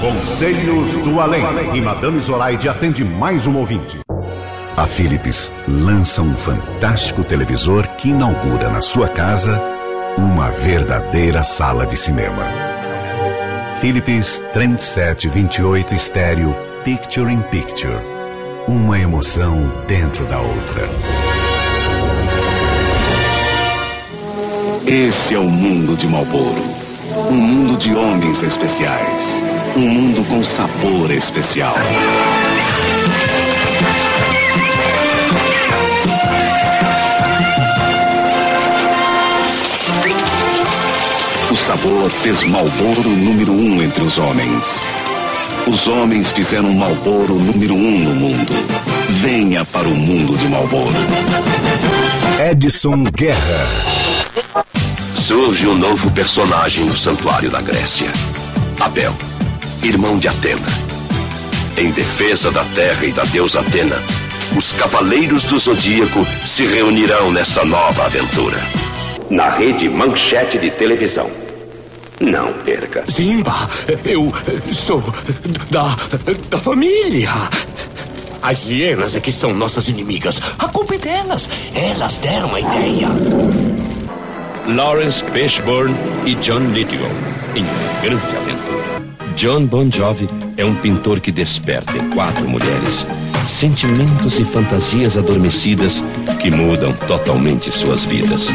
Conselhos do Além. E Madame Zoraide atende mais um ouvinte. A Philips lança um fantástico televisor que inaugura na sua casa uma verdadeira sala de cinema. Philips Trendset 28 Estéreo Picture in Picture. Uma emoção dentro da outra. Esse é o mundo de Malboro. Um mundo de homens especiais. Um mundo com sabor especial. O sabor fez Malboro número um entre os homens. Os homens fizeram Malboro número um no mundo. Venha para o mundo de Malboro. Edson Guerra. Surge um novo personagem no santuário da Grécia. Abel, irmão de Atena. Em defesa da terra e da deusa Atena, os cavaleiros do zodíaco se reunirão nesta nova aventura. Na rede Manchete de televisão. Não perca. Simba, eu sou da, da família. As hienas é que são nossas inimigas. A culpa é delas. Elas deram a ideia. Lawrence Fishburne e John Lithgow em uma grande aventura. John Bon Jovi é um pintor que desperta em quatro mulheres sentimentos e fantasias adormecidas que mudam totalmente suas vidas.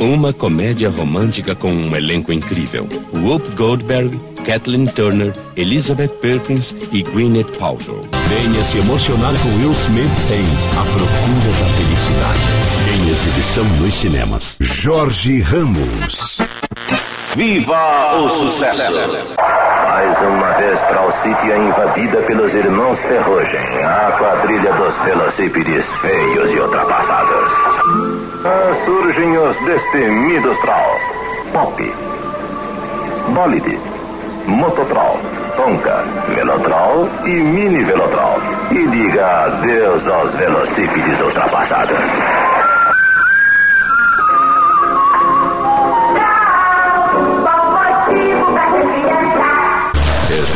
Uma comédia romântica com um elenco incrível. Whoop Goldberg, Kathleen Turner, Elizabeth Perkins e Gwyneth Paltrow. Venha se emocionar com Will Smith em A Procura da Felicidade. Em exibição nos cinemas. Jorge Ramos. Viva o sucesso! Mais uma vez Traucítia invadida pelos irmãos Ferrugem, a quadrilha dos velocípedes feios e ultrapassados. Ah, surgem os destemidos Troll. Pop. Bolide. Mototrol. Tonka. Velotrol e Mini Velotrol. E diga adeus aos velocípedes ultrapassados.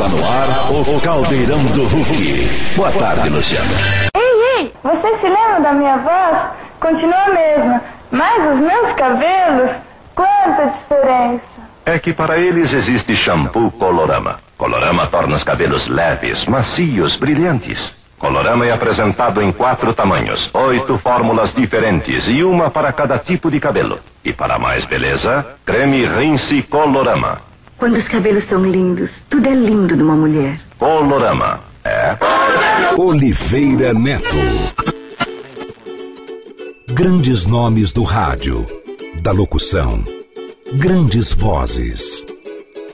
Está no ar o Caldeirão do Hulk. Boa tarde, Luciano. Ei, ei, você se lembra da minha voz? Continua a mesma, mas os meus cabelos, quanta diferença. É que para eles existe shampoo Colorama. Colorama torna os cabelos leves, macios, brilhantes. Colorama é apresentado em quatro tamanhos, oito fórmulas diferentes e uma para cada tipo de cabelo. E para mais beleza, creme Rinse Colorama. Quando os cabelos são lindos, tudo é lindo numa mulher. Colorama. É. Oliveira Neto. Grandes nomes do rádio, da locução, grandes vozes.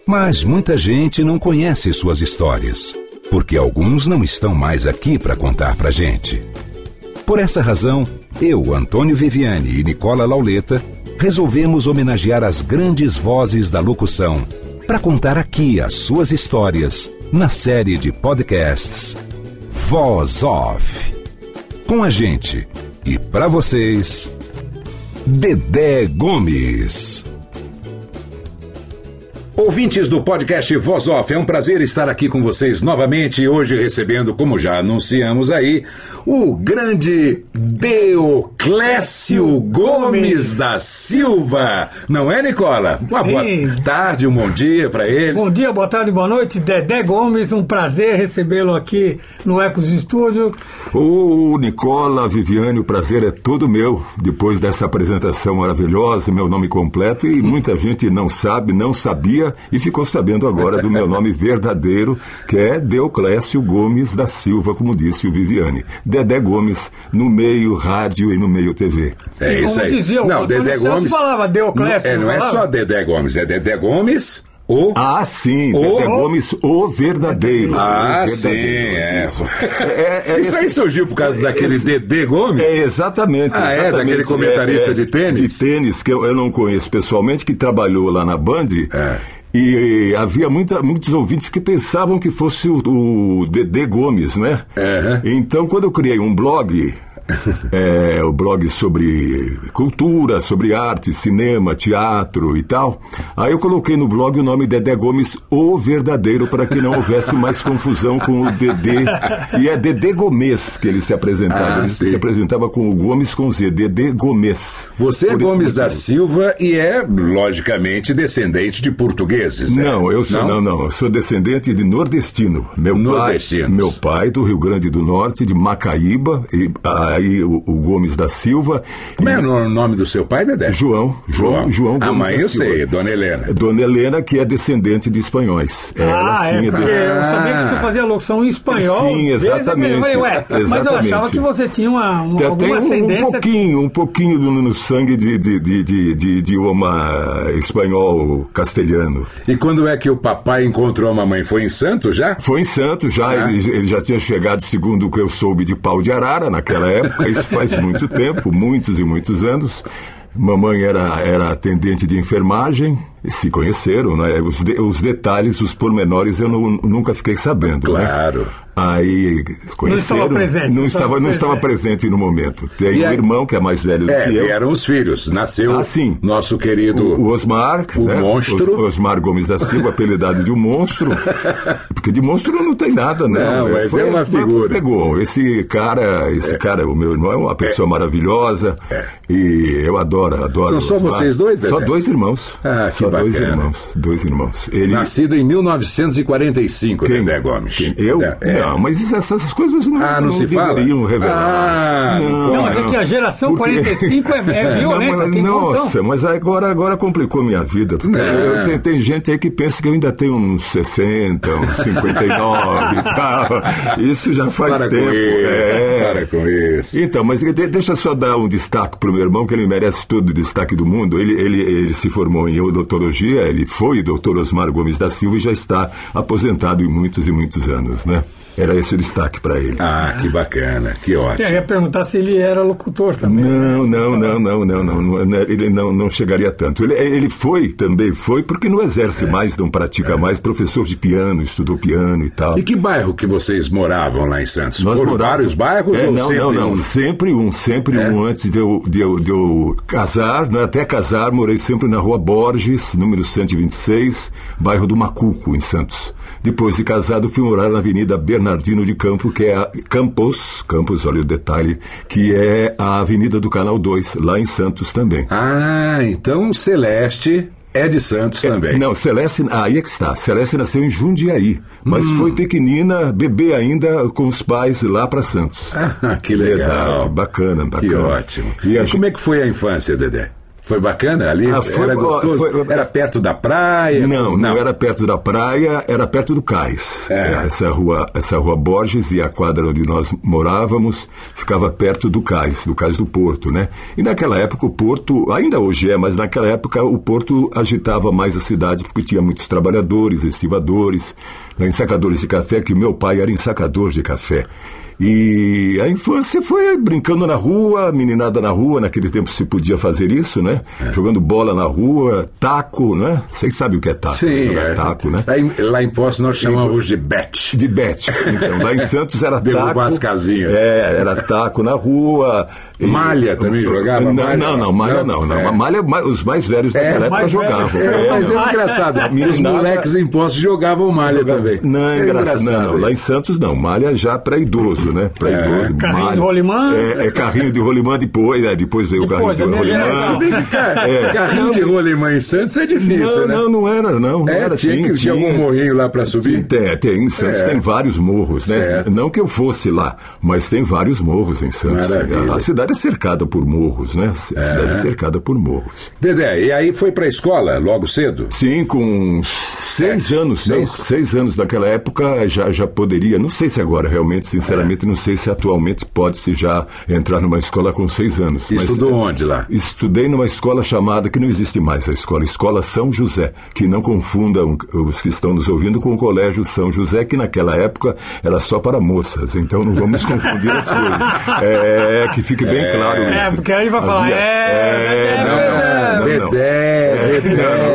Mas muita gente não conhece suas histórias, porque alguns não estão mais aqui para contar pra gente. Por essa razão, eu, Antônio Viviane e Nicola Lauleta resolvemos homenagear as grandes vozes da locução para contar aqui as suas histórias na série de podcasts Voz Off. Com a gente e para vocês, Dedé Gomes. Ouvintes do podcast Voz Off, é um prazer estar aqui com vocês novamente, hoje recebendo, como já anunciamos aí, o grande Deoclésio Gomes da Silva. Não é, Nicola? Uma Sim. boa tarde, um bom dia para ele. Bom dia, boa tarde, boa noite. Dedé Gomes, um prazer recebê-lo aqui no Ecos Estúdio. Ô, Nicola, Viviane, o prazer é todo meu. Depois dessa apresentação maravilhosa, meu nome completo, e muita gente não sabe, não sabia sabia e ficou sabendo agora do meu nome verdadeiro, que é Deoclésio Gomes da Silva, como disse o Viviane. Dedé Gomes, no meio rádio e no meio TV. É isso aí. dizia o não, Antônio Dedé Santos Gomes. falava Deoclésio, Não, é, não é só Dedé Gomes, é Dedé Gomes. O... Ah, sim, O- Dedé Gomes, o verdadeiro. Ah, O sim, verdadeiro, é. Isso, É- é Isso aí esse- surgiu por causa daquele esse- Dedé Gomes? É, exatamente. Ah, é? exatamente. Daquele comentarista de tênis? De tênis, que eu, eu não conheço pessoalmente, que trabalhou lá na Band. É. E havia muita, muitos ouvintes que pensavam que fosse o, o Dedé Gomes, né? Aham. Então, quando eu criei um blog, é, o blog sobre cultura, sobre arte, cinema, teatro e tal, aí eu coloquei no blog o nome Dedé Gomes, o verdadeiro, para que não houvesse mais confusão com o Dedé. E é Dedé Gomes que ele se apresentava. Ah, ele sim. se apresentava com o Gomes com Z, Dedé Gomes. Você é Por Gomes da. Silva e é, logicamente, descendente de portugueses. é? Não, eu sou não? não, eu sou descendente de nordestino. Meu pai, meu pai do Rio Grande do Norte, de Macaíba, e aí o, o Gomes da Silva. Como e- é o nome do seu pai, Dedé? João, João, João A Gomes mãe da eu Silva. sei, Dona Helena. Dona Helena, que é descendente de espanhóis. Ela ah, sim é, é eu sabia que você fazia locução em espanhol. Sim, exatamente, aquele- Eu falei, ué, mas eu exatamente. achava que você tinha uma, uma, Tem alguma um, um ascendência. pouquinho, um pouquinho no, no sangue de, de, de, de, de idioma espanhol castelhano. E quando é que o papai encontrou a mamãe? Foi em Santos já? Foi em Santos já, Ah. ele, ele já tinha chegado, segundo o que eu soube, de pau de arara naquela época, isso faz muito tempo, muitos e muitos anos. Mamãe era, era atendente de enfermagem, se conheceram, né? Os, de- os detalhes, os pormenores eu nu- nunca fiquei sabendo. né? Claro. Aí conheceram. estava presente, Não, não estava, não estava presente. no momento. Tem E um irmão que é mais velho do É, que eu. vieram os filhos. Nasceu Ah, sim. nosso querido. O Osmar, O né? monstro. O Osmar Gomes da Silva, apelidado de um monstro. Porque de monstro não tem nada, né? Não, mas é uma figura. Pegou. Esse cara, esse cara, o meu irmão, é uma pessoa maravilhosa. E eu adoro, adoro. São só Osmar. vocês dois, Só Dedé? dois irmãos. Ah, que só dois bacana. irmãos. Dois irmãos. Ele. Nascido em 1945, Dedé Gomes. Quem? Eu? É. Não, mas essas coisas não, Ah, não se fala? deveriam revelar. Ah, não Não, mas é que a geração Porque- 45 é, é violenta. Não, mas- nossa, mas agora, agora complicou minha vida. Porque eu- tem, tem gente aí que pensa que eu ainda tenho uns 60, uns 59 e tal. Isso já faz Para tempo. com isso, é. para com isso. Então, mas de- deixa eu só dar um destaque pro meu irmão, que ele merece todo o destaque do mundo. Ele, ele, ele se formou em odontologia, ele foi doutor Osmar Gomes da Silva e já está aposentado em muitos e muitos anos, né? Era esse o destaque para ele. Ah, que bacana, que ótimo. Eu ia perguntar se ele era locutor também. Não, não, não, não, não, não, não, ele não, não chegaria tanto. Ele, ele foi também, foi porque não exerce mais, não pratica mais, professor de piano, estudou piano e tal. E que bairro que vocês moravam lá em Santos? Nós Foram morávamos- vários bairros É, ou não, sempre não, não, um? sempre um, sempre É? um. Antes de eu, de eu, de eu casar, né, até casar, morei sempre na rua Borges, número 126, bairro do Macuco, em Santos. Depois de casado, fui morar na Avenida Bernardino de Campo, que é a Campos, Campos, olha o detalhe, que é a Avenida do Canal 2, lá em Santos também. Ah, então Celeste é de Santos também. Não, Celeste, aí é que está. Celeste nasceu em Jundiaí, mas Hum. foi pequenina, bebê ainda, com os pais lá para Santos. Ah, que legal. Verdade, bacana, bacana. Que ótimo. E E a como é que foi a infância, Dedé? Foi bacana ali? Ah, foi era gostoso? foi- Era perto da praia? Não, não, era perto da praia, era perto do cais. É. Essa rua, essa rua Borges e a quadra onde nós morávamos ficava perto do cais, do cais do porto, né? E naquela época o porto, ainda hoje é, mas naquela época o porto agitava mais a cidade porque tinha muitos trabalhadores, estivadores, né, ensacadores de café, que meu pai era ensacador de café. E a infância foi brincando na rua, meninada na rua, naquele tempo se podia fazer isso, né? É. Jogando bola na rua, taco, né? Vocês sabem o que é taco? Sim, Jogar é. taco, né? Lá em, lá em Poços nós chamamos de bet. De bet. Então, lá em Santos era Derrubar taco. as casinhas. É, era taco na rua. E- Malha também jogava? Não, Malha? não, não, malha Não? não. não. É. Malha, ma- os mais velhos É, daquela época mais jogavam. É, mas é engraçado. Os moleques em Poços jogavam malha também. Não, é engraçado. Não, não, lá em. Santos não. Malha já para idoso, né? Para É. idoso. Carrinho malha. de rolimã. É, é carrinho de rolimã depois, né? Depois veio o carrinho de rolimã. geração. Se bem que ca- É. carrinho de rolimã em Santos é difícil, não, né? não, não era, não. não É, era, tinha, que, tinha algum morrinho lá pra subir? Tem, tem, em Santos É. tem vários morros, né? Certo. Não que eu fosse lá, mas tem vários morros em Santos. A cidade cidade é cercada por morros, né? A cidade é cercada por morros. Dedé, e aí foi pra escola logo cedo? Sim, com seis anos, não, seis. seis anos naquela época já, já poderia, não sei se agora realmente, sinceramente, não sei se atualmente pode-se já entrar numa escola com seis anos. Mas, Estudou é, onde lá? Estudei numa escola chamada, que não existe mais a escola, Escola São José, que não confundam os que estão nos ouvindo com o Colégio São José, que naquela época era só para moças, então não vamos confundir as coisas. É, que fique bem claro isso. É, porque aí vai falar, é, não, não, não, não. Dedé, Dedé.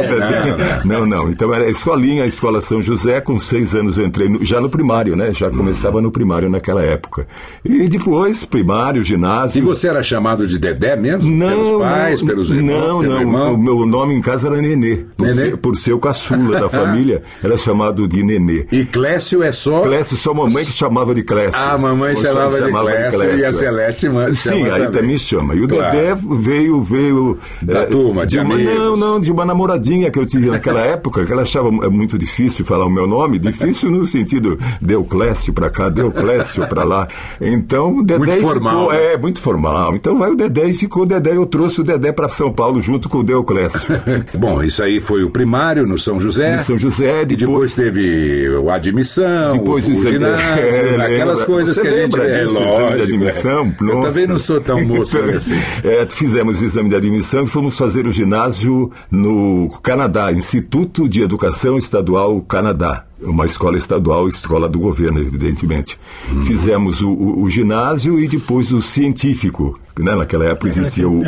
Não, não. Então era a escolinha, a escola São José, com seis anos eu entrei no- já no primário, né? Já começava no primário naquela época. E depois, primário, ginásio. E você era chamado de Dedé mesmo? Não, pelos pais, não, pelos irmãos? Não, não. irmão? O meu nome em casa era Nenê. Por, Nenê? Ser, por ser o caçula da família, era chamado de Nenê. E Clécio é só. Clécio, só mamãe que chamava de Clécio. Ah, a mamãe chamava, de Clécio e a é. Celeste ma- Sim, chama aí também chama. E o Claro. Dedé veio, veio. Da eh, turma, de uma, amigos. Não, não, de uma namoradinha que eu tive naquela época, que ela achava é muito difícil falar o meu nome, difícil no sentido deu Clécio pra cá, deu Clécio pra lá. Então o Dedé Muito ficou- formal, né? é, muito formal. Então vai o Dedé e ficou o Dedé. Eu trouxe o Dedé pra São Paulo junto com o Deoclésio. Bom, isso aí foi o primário no São José. No São José, E depois teve a admissão, Depois o, o ginásio, É, aquelas coisas que a gente... É disso, lógico. de admissão? é. Eu também não sou tão moço Então, assim. é, fizemos o exame de admissão e fomos fazer o ginásio no Canadá, Instituto de Educação Estadual Canadá. Uma escola estadual, escola do governo, evidentemente. Hum. Fizemos o, o- o ginásio e depois o científico. Né? Naquela época existia o,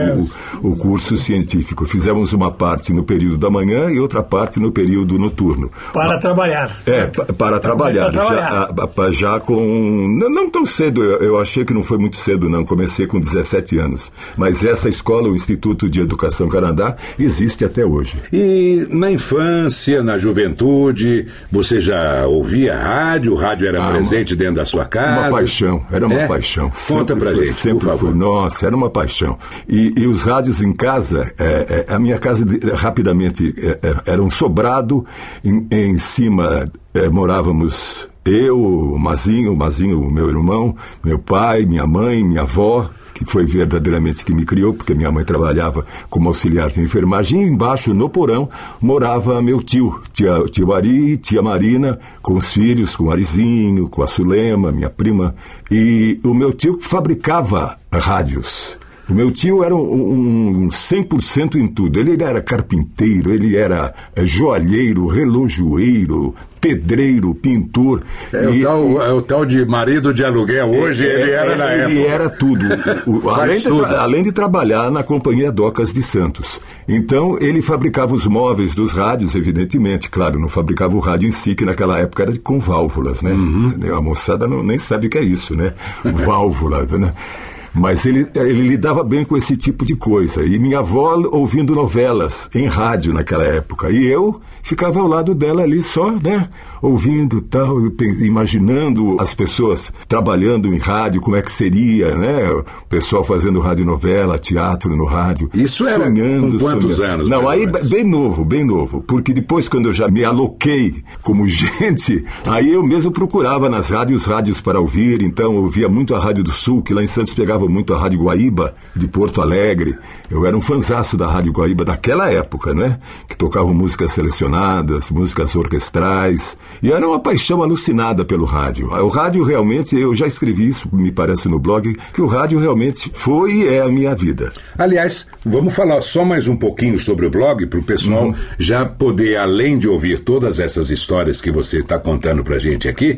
o- curso científico. Fizemos uma parte no período da manhã e outra parte no período noturno. Para trabalhar. É, certo? pa- para trabalhar. trabalhar. Já, já com. Não, não tão cedo, eu, eu achei que não foi muito cedo, não. Comecei com 17 anos. Mas essa escola, o Instituto de Educação Canadá, existe até hoje. E na infância, na juventude, você já ouvia rádio? O rádio era Ah, presente dentro da sua casa? Uma paixão, era uma É? paixão. Conta Sempre pra foi, gente, sempre por favor. foi. Nossa, era uma paixão. E, e os rádios em casa, é, é, a minha casa de- rapidamente é, é, era um sobrado, em, em cima é, morávamos eu, o Mazinho, o Mazinho, o meu irmão, meu pai, minha mãe, minha avó, que foi verdadeiramente que me criou, porque minha mãe trabalhava como auxiliar de enfermagem, e embaixo, no porão, morava meu tio, tia, tio Ari, tia Marina, com os filhos, com o Arizinho, com a Sulema, minha prima, e o meu tio fabricava rádios. O meu tio era um, um 100% em tudo. Ele era carpinteiro, ele era eh, joalheiro, relojoeiro, pedreiro, pintor. É, o E- tal, é o tal de marido de aluguel hoje, é, ele era é, na ele época. era tudo. O- o- além, de além de trabalhar na Companhia Docas de Santos. Então, ele fabricava os móveis dos rádios, evidentemente. Claro, não fabricava o rádio em si, que naquela época era com válvulas, né? Uhum. A moçada não, nem sabe o que é isso, né? Válvula, né? Mas ele, ele lidava bem com esse tipo de coisa. E minha avó ouvindo novelas em rádio naquela época. E eu ficava ao lado dela ali só, né? Ouvindo tal, e imaginando as pessoas trabalhando em rádio, como é que seria, né? O pessoal fazendo radionovela, teatro no rádio. Isso era sonhando, com quantos sonhando. anos, Não, aí bem novo, bem novo. Porque depois, quando eu já me aloquei como gente, aí eu mesmo procurava nas rádios, rádios para ouvir. Então, eu ouvia muito a Rádio do Sul, que lá em Santos pegava muito a Rádio Guaíba, de Porto Alegre. Eu era um fanzaço da Rádio Guaíba daquela época, né? Que tocavam músicas selecionadas, músicas orquestrais. E era uma paixão alucinada pelo rádio. O rádio realmente, eu já escrevi isso, me parece no blog, que o rádio realmente foi e é a minha vida. Aliás, vamos falar só mais um pouquinho sobre o blog para o pessoal Uhum. já poder, além de ouvir todas essas histórias que você está contando para gente aqui,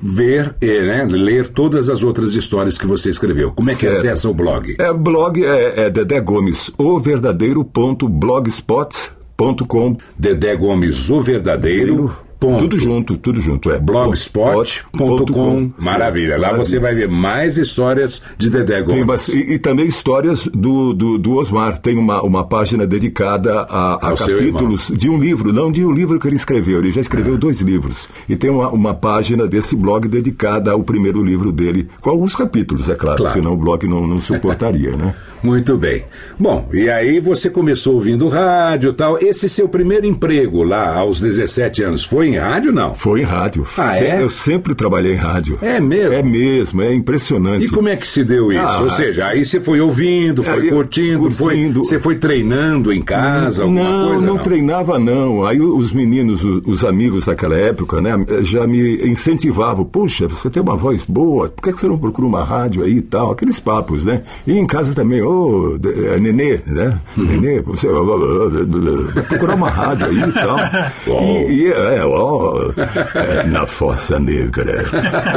ver, eh, né, ler todas as outras histórias que você escreveu. Como é que Certo. acessa o blog? É, blog é, é Dedé Gomes, o verdadeiro.blogspot.com. Dedé Gomes, o verdadeiro. Ponto. Tudo junto, tudo junto. É blogspot.com. Maravilha. Lá você vai ver mais histórias de Dedé Tem Gomes. bas- e, e também histórias do, do, do Osmar. Tem uma, uma página dedicada a, a capítulos de um livro, não de um livro que ele escreveu. Ele já escreveu dois livros. E tem uma, uma página desse blog dedicada ao primeiro livro dele, com alguns capítulos, é claro, Claro. senão o blog não, não suportaria, né? Muito bem. Bom, e aí você começou ouvindo rádio e tal. Esse seu primeiro emprego lá aos 17 anos foi em rádio, não? Foi em rádio. Ah, é? Eu sempre trabalhei em rádio. É mesmo? É mesmo, é impressionante. E como é que se deu isso? Ah, Ou seja, aí você foi ouvindo, foi É, eu- curtindo, foi, curtindo. você foi treinando em casa, alguma não, coisa? não treinava não. Aí os meninos, os, os amigos daquela época, né, já me incentivavam. Puxa, você tem uma voz boa, por que que você não procura uma rádio aí e tal? Aqueles papos, né? E em casa também, ô, é, Nenê, né? Uhum. Nenê, você procurar uma rádio aí e tal. E, e, é, ó, é, na Fossa Negra.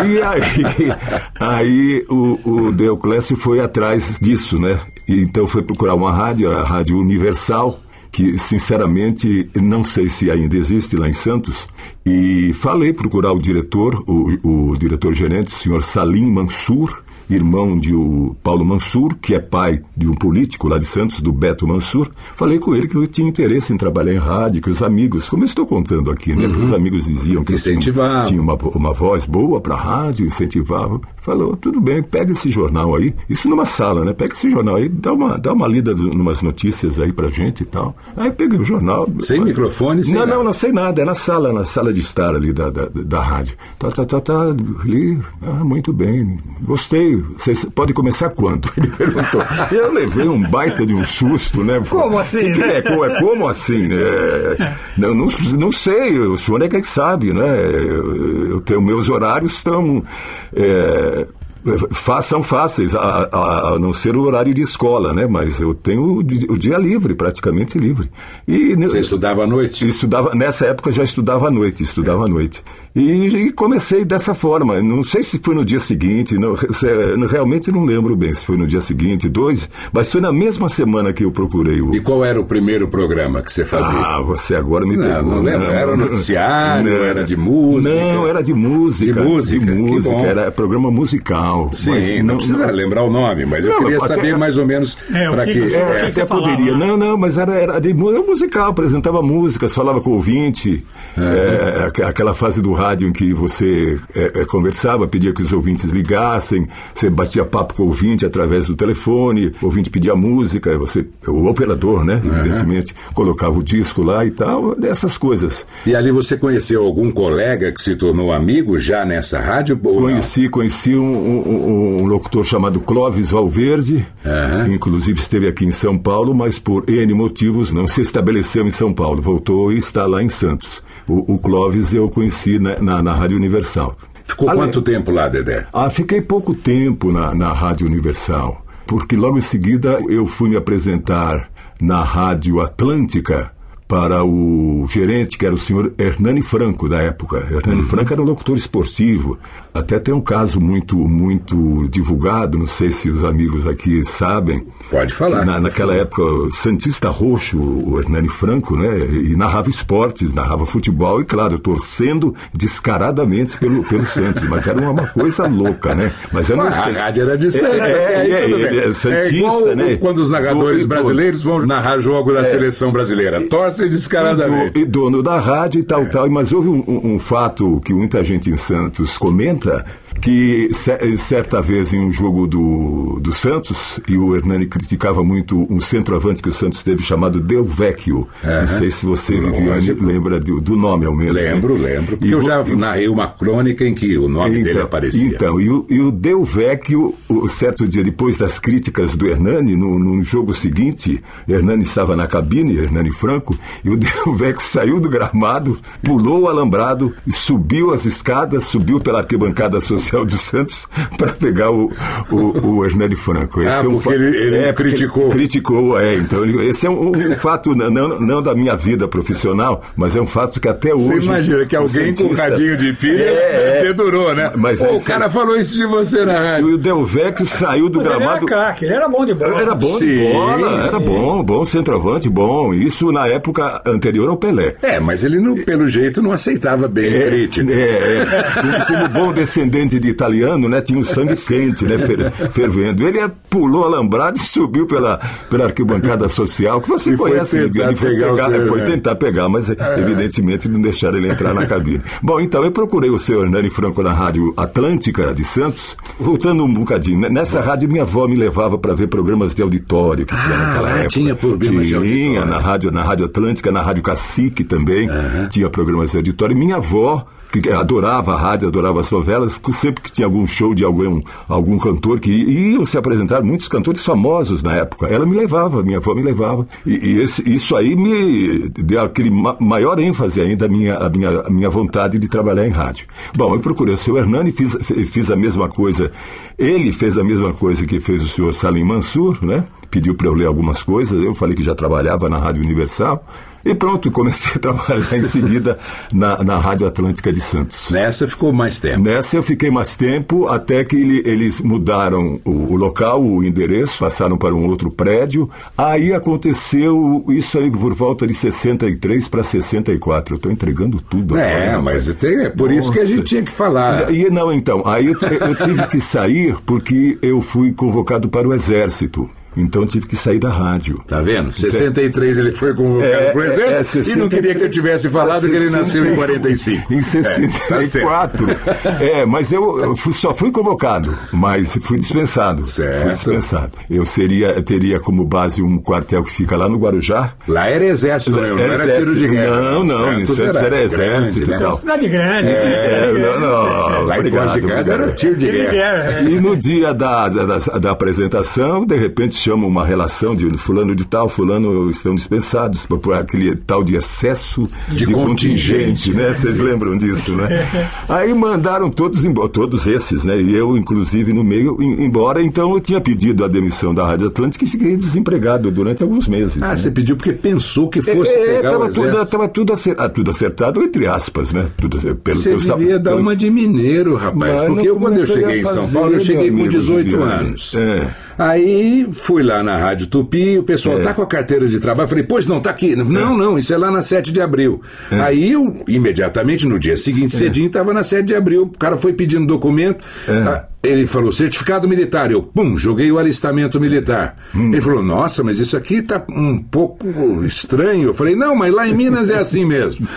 E aí, aí o, o Deoclésio foi atrás disso, né? Então foi procurar uma rádio, a Rádio Universal, que sinceramente não sei se ainda existe lá em Santos. E falei procurar o diretor, o, o diretor-gerente, o senhor Salim Mansur, irmão de o Paulo Mansur, que é pai de um político lá de Santos, do Beto Mansur. Falei com ele que eu tinha interesse em trabalhar em rádio, que os amigos, como eu estou contando aqui, né? Que os amigos diziam que eu tinha, tinha uma, uma voz boa para rádio, incentivavam. Falou, tudo bem, pega esse jornal aí. Isso numa sala, né? Pega esse jornal aí, dá uma, dá uma lida em umas notícias aí pra gente e tal. Aí peguei o jornal. Sem mas- microfone, sem Não, nada. não, não sei nada. É na sala, na sala de estar ali da, da, da rádio. Tá, tá, tá, tá. Ali, ah, muito bem. Gostei. Você pode começar quando? Ele perguntou. Eu levei um baita de um susto, né? Como assim, Que né? é? Co- é como assim, né? Não, não, não sei, o senhor é quem sabe, né? Eu, eu tenho meus horários estão. é, são fáceis, a, a- a não ser o horário de escola, né? Mas eu tenho o, o dia livre, praticamente livre. E Você estudava à noite? Estudava, nessa época já estudava à noite, estudava à noite. E, e comecei dessa forma. Não sei se foi no dia seguinte, não, realmente não lembro bem se foi no dia seguinte, dois, mas foi na mesma semana que eu procurei o. E qual era o primeiro programa que você fazia? Ah, você agora me Não, não lembro. Era noticiário, era de música? Não, era de música. De música, De música, era programa musical. Sim, mas não, precisa lembrar o nome, mas eu Não, queria até- saber mais ou menos É, para que que. é, que Até você falava? poderia. Não, não, mas era, era de era musical, apresentava músicas, falava com o ouvinte. é, aqu- aquela fase do rádio em que você é, é, conversava, pedia que os ouvintes ligassem, você batia papo com o ouvinte através do telefone, o ouvinte pedia música, você, o operador, né? Evidentemente, colocava o disco lá e tal, dessas coisas. E ali você conheceu algum colega que se tornou amigo já nessa rádio? não? Conheci, conheci um, um- um locutor chamado Clóvis Valverde, que inclusive esteve aqui em São Paulo, mas por N motivos não se estabeleceu em São Paulo, voltou e está lá em Santos. O, o Clóvis eu conheci na, na, na Rádio Universal. Ficou Ale- quanto tempo lá, Dedé? Ah, fiquei pouco tempo na, na Rádio Universal, porque logo em seguida eu fui me apresentar na Rádio Atlântica para o gerente, que era o senhor Hernani Franco, da época. Hernani Franco era um locutor esportivo. Até tem um caso muito, muito divulgado, não sei se os amigos aqui sabem. Pode falar. Na, naquela época, o Santista Roxo, o Hernani Franco, né? E narrava esportes, narrava futebol e, claro, torcendo descaradamente pelo, pelo Santos. Mas era uma, uma coisa louca, né? Mas eu não sei. a rádio era de Santos. É, aí é, tudo ele bem. é Santista, né? quando os narradores Do- brasileiros vão narrar jogo da seleção brasileira. Torcem descaradamente. E, do- dono da rádio e tal, tal. Mas houve um, um- um fato que muita gente em Santos comenta, que ce- certa vez em um jogo do, do Santos, e o Hernani criticava muito um centroavante que o Santos teve chamado Del Vecchio. Não sei se você Lógico. lembra do, do nome ao menos. né? Lembro, lembro. Porque E eu já narrei uma crônica em que o nome dele aparecia. Então, e o, e o Del Vecchio, o certo dia depois das críticas do Hernani, no, no jogo seguinte, Hernani estava na cabine, Hernani Franco, e o Del Vecchio saiu do gramado, pulou o alambrado subiu as escadas, subiu pela arquibancada social do Santos para pegar o, o, o Hernani Franco. Ah, é um porque fa- ele- ele é, porque criticou. Criticou, é. Então, ele- esse é um, um fato não, não, da minha vida profissional, mas é um fato que até hoje. Você imagina que alguém com um radinho de pilha É, é. dedurou, né? Mas Pô, aí o cara falou isso de você na rádio. E o Del Vecchio saiu do Mas ele era gramado. craque, ele era bom de bola. Era bom Sim. de bola, era bom, bom centroavante, bom. Isso na época anterior ao Pelé. É, mas ele, não, pelo jeito, não aceitava bem críticas. É, é. Como bom descendente de italiano, né? Tinha o sangue quente, né? Fer, fervendo. Ele pulou alambrado e subiu pela, pela arquibancada social, que você E foi conhece. tentar ele foi, pegar pegar, seu, foi né? tentar pegar, mas evidentemente não deixaram ele entrar na cabine. Bom, então eu procurei o seu Hernani Franco na Rádio Atlântica de Santos, voltando um bocadinho. né? Nessa rádio minha avó me levava para ver programas de auditório que tinha Ah, naquela lá época. tinha programas de Tinha, auditório. na rádio, na rádio Atlântica, na Rádio Cacique também, tinha programas de auditório. Minha avó, que adorava a rádio, adorava as novelas, sempre que tinha algum show de algum, algum cantor que iam se apresentar, muitos cantores famosos na época, ela me levava, minha avó me levava. E, e esse- isso aí me deu aquele ma- maior ênfase ainda à minha, à minha, à minha vontade de trabalhar em rádio. Bom, eu procurei o seu Hernani, fiz, fiz a mesma coisa. Ele fez a mesma coisa que fez o senhor Salim Mansur, né? Pediu para eu ler algumas coisas, eu falei que já trabalhava na Rádio Universal. E pronto, comecei a trabalhar em seguida na, na Rádio Atlântica de Santos. Nessa ficou mais tempo. Nessa eu fiquei mais tempo, até que ele- eles mudaram o, o local, o endereço, passaram para um outro prédio. Aí aconteceu isso aí por volta de 63 para 64. Eu estou entregando tudo. É, agora, mas tem- é por isso que a gente tinha que falar. E, não, então, aí eu, eu tive que sair porque eu fui convocado para o Exército. Então tive que sair da rádio. Tá vendo? 63 ele foi convocado É, pro é, exército é, e não queria que eu tivesse falado que ele nasceu em 45. Em É, tá 64. É, mas eu, eu fui- só fui convocado, mas fui dispensado. Certo. Fui dispensado. Eu seria, teria como base um quartel que fica lá no Guarujá. Lá era exército, né? não era exército. tiro de guerra. Não, não, em Santos Santos era, exército grande, né? tal. Cidade grande. É, né? não, não, Lá em obrigado, Conjugado obrigado. era tiro de guerra. é. E no dia da, da, da apresentação, de repente chama uma relação de fulano de tal, fulano estão dispensados por, por aquele tal de excesso De de, contingente, contingente, né? Vocês lembram disso, né? Aí mandaram todos embora, todos esses, né? E eu, inclusive, no meio, em- embora. Então eu tinha pedido a demissão da Rádio Atlântica e fiquei desempregado durante alguns meses. Ah, né? você pediu porque pensou que fosse é, pegar tava o tudo, tava tudo, acer- ah, tudo acertado, entre aspas, né? Tudo, pelo Você que eu devia dar uma de mineiro, rapaz. Mas porque eu, quando é eu cheguei em São Paulo, eu cheguei com amigo 18 Juliano? anos. É. Aí fui lá na Rádio Tupi, o pessoal É. tá com a carteira de trabalho. Falei, pois não, tá aqui. Não, não, isso é lá na 7 de abril. Aí eu, imediatamente, no dia seguinte, cedinho, estava na 7 de abril. O cara foi pedindo documento. Ah, Ele falou, certificado militar. Eu, pum, joguei o alistamento militar. Ele falou, nossa, mas isso aqui tá um pouco estranho. Eu falei, não, mas lá em Minas é assim mesmo.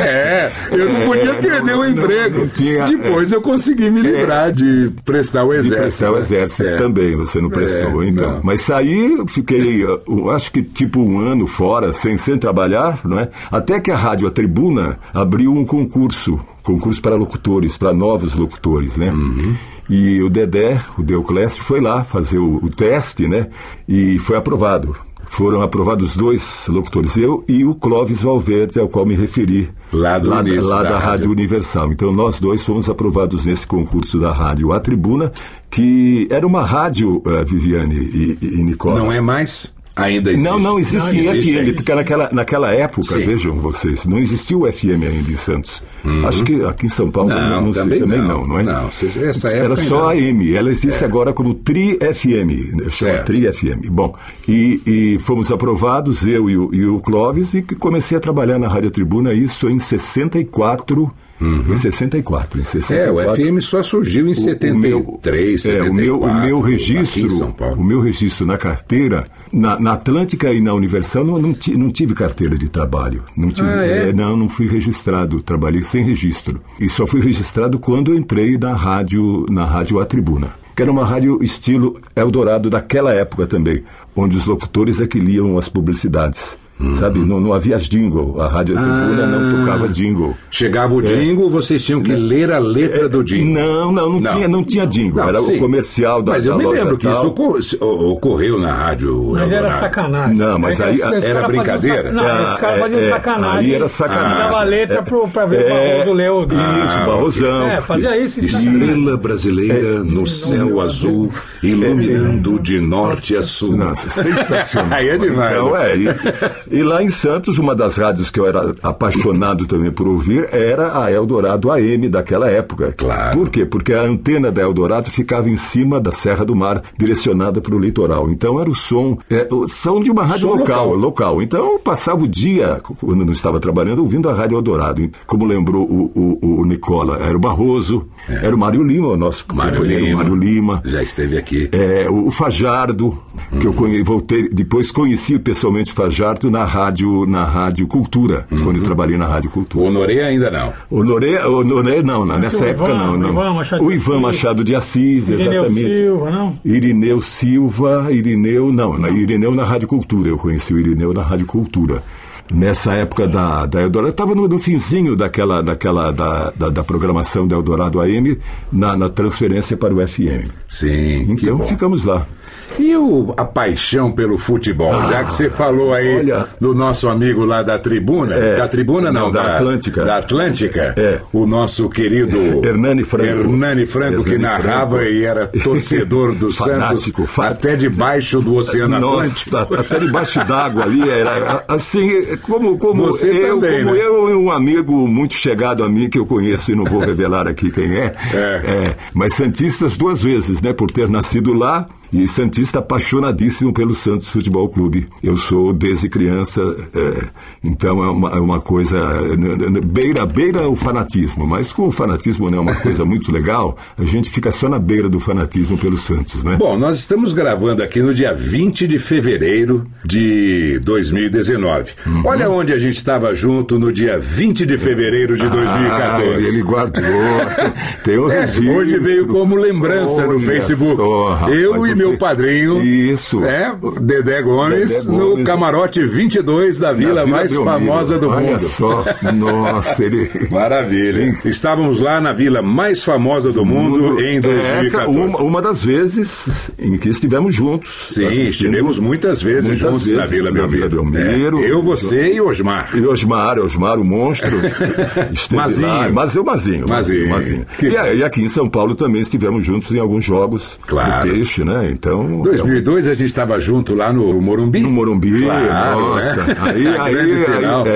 É, eu não podia perder o emprego. não tinha- Depois eu consegui me livrar de prestar o De exército. prestar o exército É. também, você não prestou, É, então. não. Mas saí, fiquei, uh, acho que tipo um ano fora, sem, sem trabalhar, não é? Até que a Rádio A Tribuna abriu um concurso, concurso para locutores, para novos locutores, né? Uhum. E o Dedé, o Deoclésio, foi lá fazer o, o teste, né? E foi aprovado. Foram aprovados dois locutores, eu e o Clóvis Valverde, ao qual me referi. Lá do lá, início lá da da, rádio. Rádio Universal. Então nós dois fomos aprovados nesse concurso da rádio A Tribuna, que era uma rádio, eh, Viviane e, e Nicola. Não é mais? Ainda existe. Não, não existe Não, existe FM, ainda. porque naquela, naquela época, Sim. vejam vocês, não existia o FM ainda em Santos. Acho que aqui em São Paulo Uhum. Não, não, sei, também também não. não, não é? Não, essa Era época só ainda a M, ela existe agora como Tri FM, né? Certo. Tri FM. Bom, e, e fomos aprovados, eu e o, e o Clóvis, e que comecei a trabalhar na Rádio Tribuna, isso em 64. Em 64, em 64. Uhum. É, o FM só surgiu em O- o 73, meu, é, o meu, o 74, meu registro, o meu registro na carteira, na, na Atlântica e na Universal, não, não, ti- não tive carteira de trabalho. Não, tive, Ah, é? eh, não, não fui registrado, trabalhei sem registro. E só fui registrado quando eu entrei na rádio, na rádio A Tribuna, que era uma rádio estilo Eldorado daquela época também, onde os locutores é que liam as publicidades. Sabe, não, não havia jingle, a rádio Tribuna não. Ah. tocava jingle. Chegava o jingle, vocês tinham que ler a letra do jingle. Não, não, não, Não. Tinha, não tinha jingle. Não, era sim. o comercial da Mas eu da me loja lembro que tal. isso o- ocorreu na rádio. Mas era sacanagem. Não, mas É aí era faziam brincadeira? Não, Ah, os caras é, faziam é, sacanagem. aí era sacanagem. Dava a letra É, pro, pra ver o é, Barroso ler o Isso, Ah, Barrosão. É, fazia isso. e Estrela brasileira no céu azul, iluminando de norte a sul. Nossa, sensacional. Aí é demais. Então, né? é, E lá em Santos, uma das rádios que eu era apaixonado também por ouvir era a Eldorado AM daquela época. Claro. Por quê? Porque a antena da Eldorado ficava em cima da Serra do Mar, direcionada para o litoral. Então era o som, é, o som de uma rádio local, local. local. Então eu passava o dia, quando não estava trabalhando, ouvindo a Rádio Eldorado. Como lembrou o, o- o Nicola, era o Barroso, era o Mário Lima, o nosso É. Mário companheiro Lima. Mário Lima. Já esteve aqui. É, o o Fajardo, que eu conhe, voltei, depois conheci pessoalmente o Fajardo na rádio, na rádio Cultura, quando eu trabalhei na Rádio Cultura. O Honoré ainda não. Honoré, Honoré não, não, nessa o época Ivan, não, o não. Ivan Machado o de Ivan Assis. Machado de Assis, Irineu exatamente. Silva, não? Irineu Silva, Irineu, não, na Irineu na Rádio Cultura, eu conheci o Irineu na Rádio Cultura. Nessa época da, da Eldorado, estava no, no finzinho daquela, daquela da, da, da programação da Eldorado AM na, na transferência para o FM. Sim, que Então ficamos lá. E o, a paixão pelo futebol? Ah, já que você falou aí olha. do nosso amigo lá da tribuna, É. da tribuna não, Não, da Atlântica. Da Atlântica, É. o nosso querido Hernani Franco. Hernani Franco, que Hernani narrava Franco. e era torcedor do Fanático, Santos até debaixo do Oceano Atlântico. Nossa, até debaixo d'água ali, era assim, como, como, Você eu, também, como né? eu e um amigo muito chegado a mim, que eu conheço e não vou revelar aqui quem é, É. mas Santistas duas vezes, né, por ter nascido lá, e Santista apaixonadíssimo pelo Santos Futebol Clube. Eu sou desde criança, é, então é uma, é uma coisa, beira, beira o fanatismo, mas como o fanatismo não é uma coisa muito legal, a gente fica só na beira do fanatismo pelo Santos, né? Bom, nós estamos gravando aqui no dia 20 de fevereiro de 2019. Uhum. Olha onde a gente estava junto no dia 20 de fevereiro de 2014. Ah, ele guardou. Tem um É, registro. hoje veio como lembrança no Olha Facebook. só, rapaz, eu e meu padrinho, Isso. é, Dedé Gomes, Dedé no Gomes. camarote 22 da Na vila mais Belmiro. famosa do Olha mundo. só. Nossa, ele. Maravilha. hein? Estávamos lá na vila mais famosa do mundo, em 2014. Essa uma, uma das vezes em que estivemos juntos. Sim, estivemos muitas vezes muitas juntos na vezes Vila na Vila Belmiro. Belmiro. É, eu, você e Osmar. E Osmar, Osmar, o monstro. Mazinho. Lá. Mas eu, Mazinho. Mazinho. Mazinho. Que E, e aqui em São Paulo também estivemos juntos em alguns jogos Claro. do Peixe, né? Então. 2002 a gente estava junto lá no Morumbi. No Morumbi, Claro, nossa. né? Aí, aí, aí,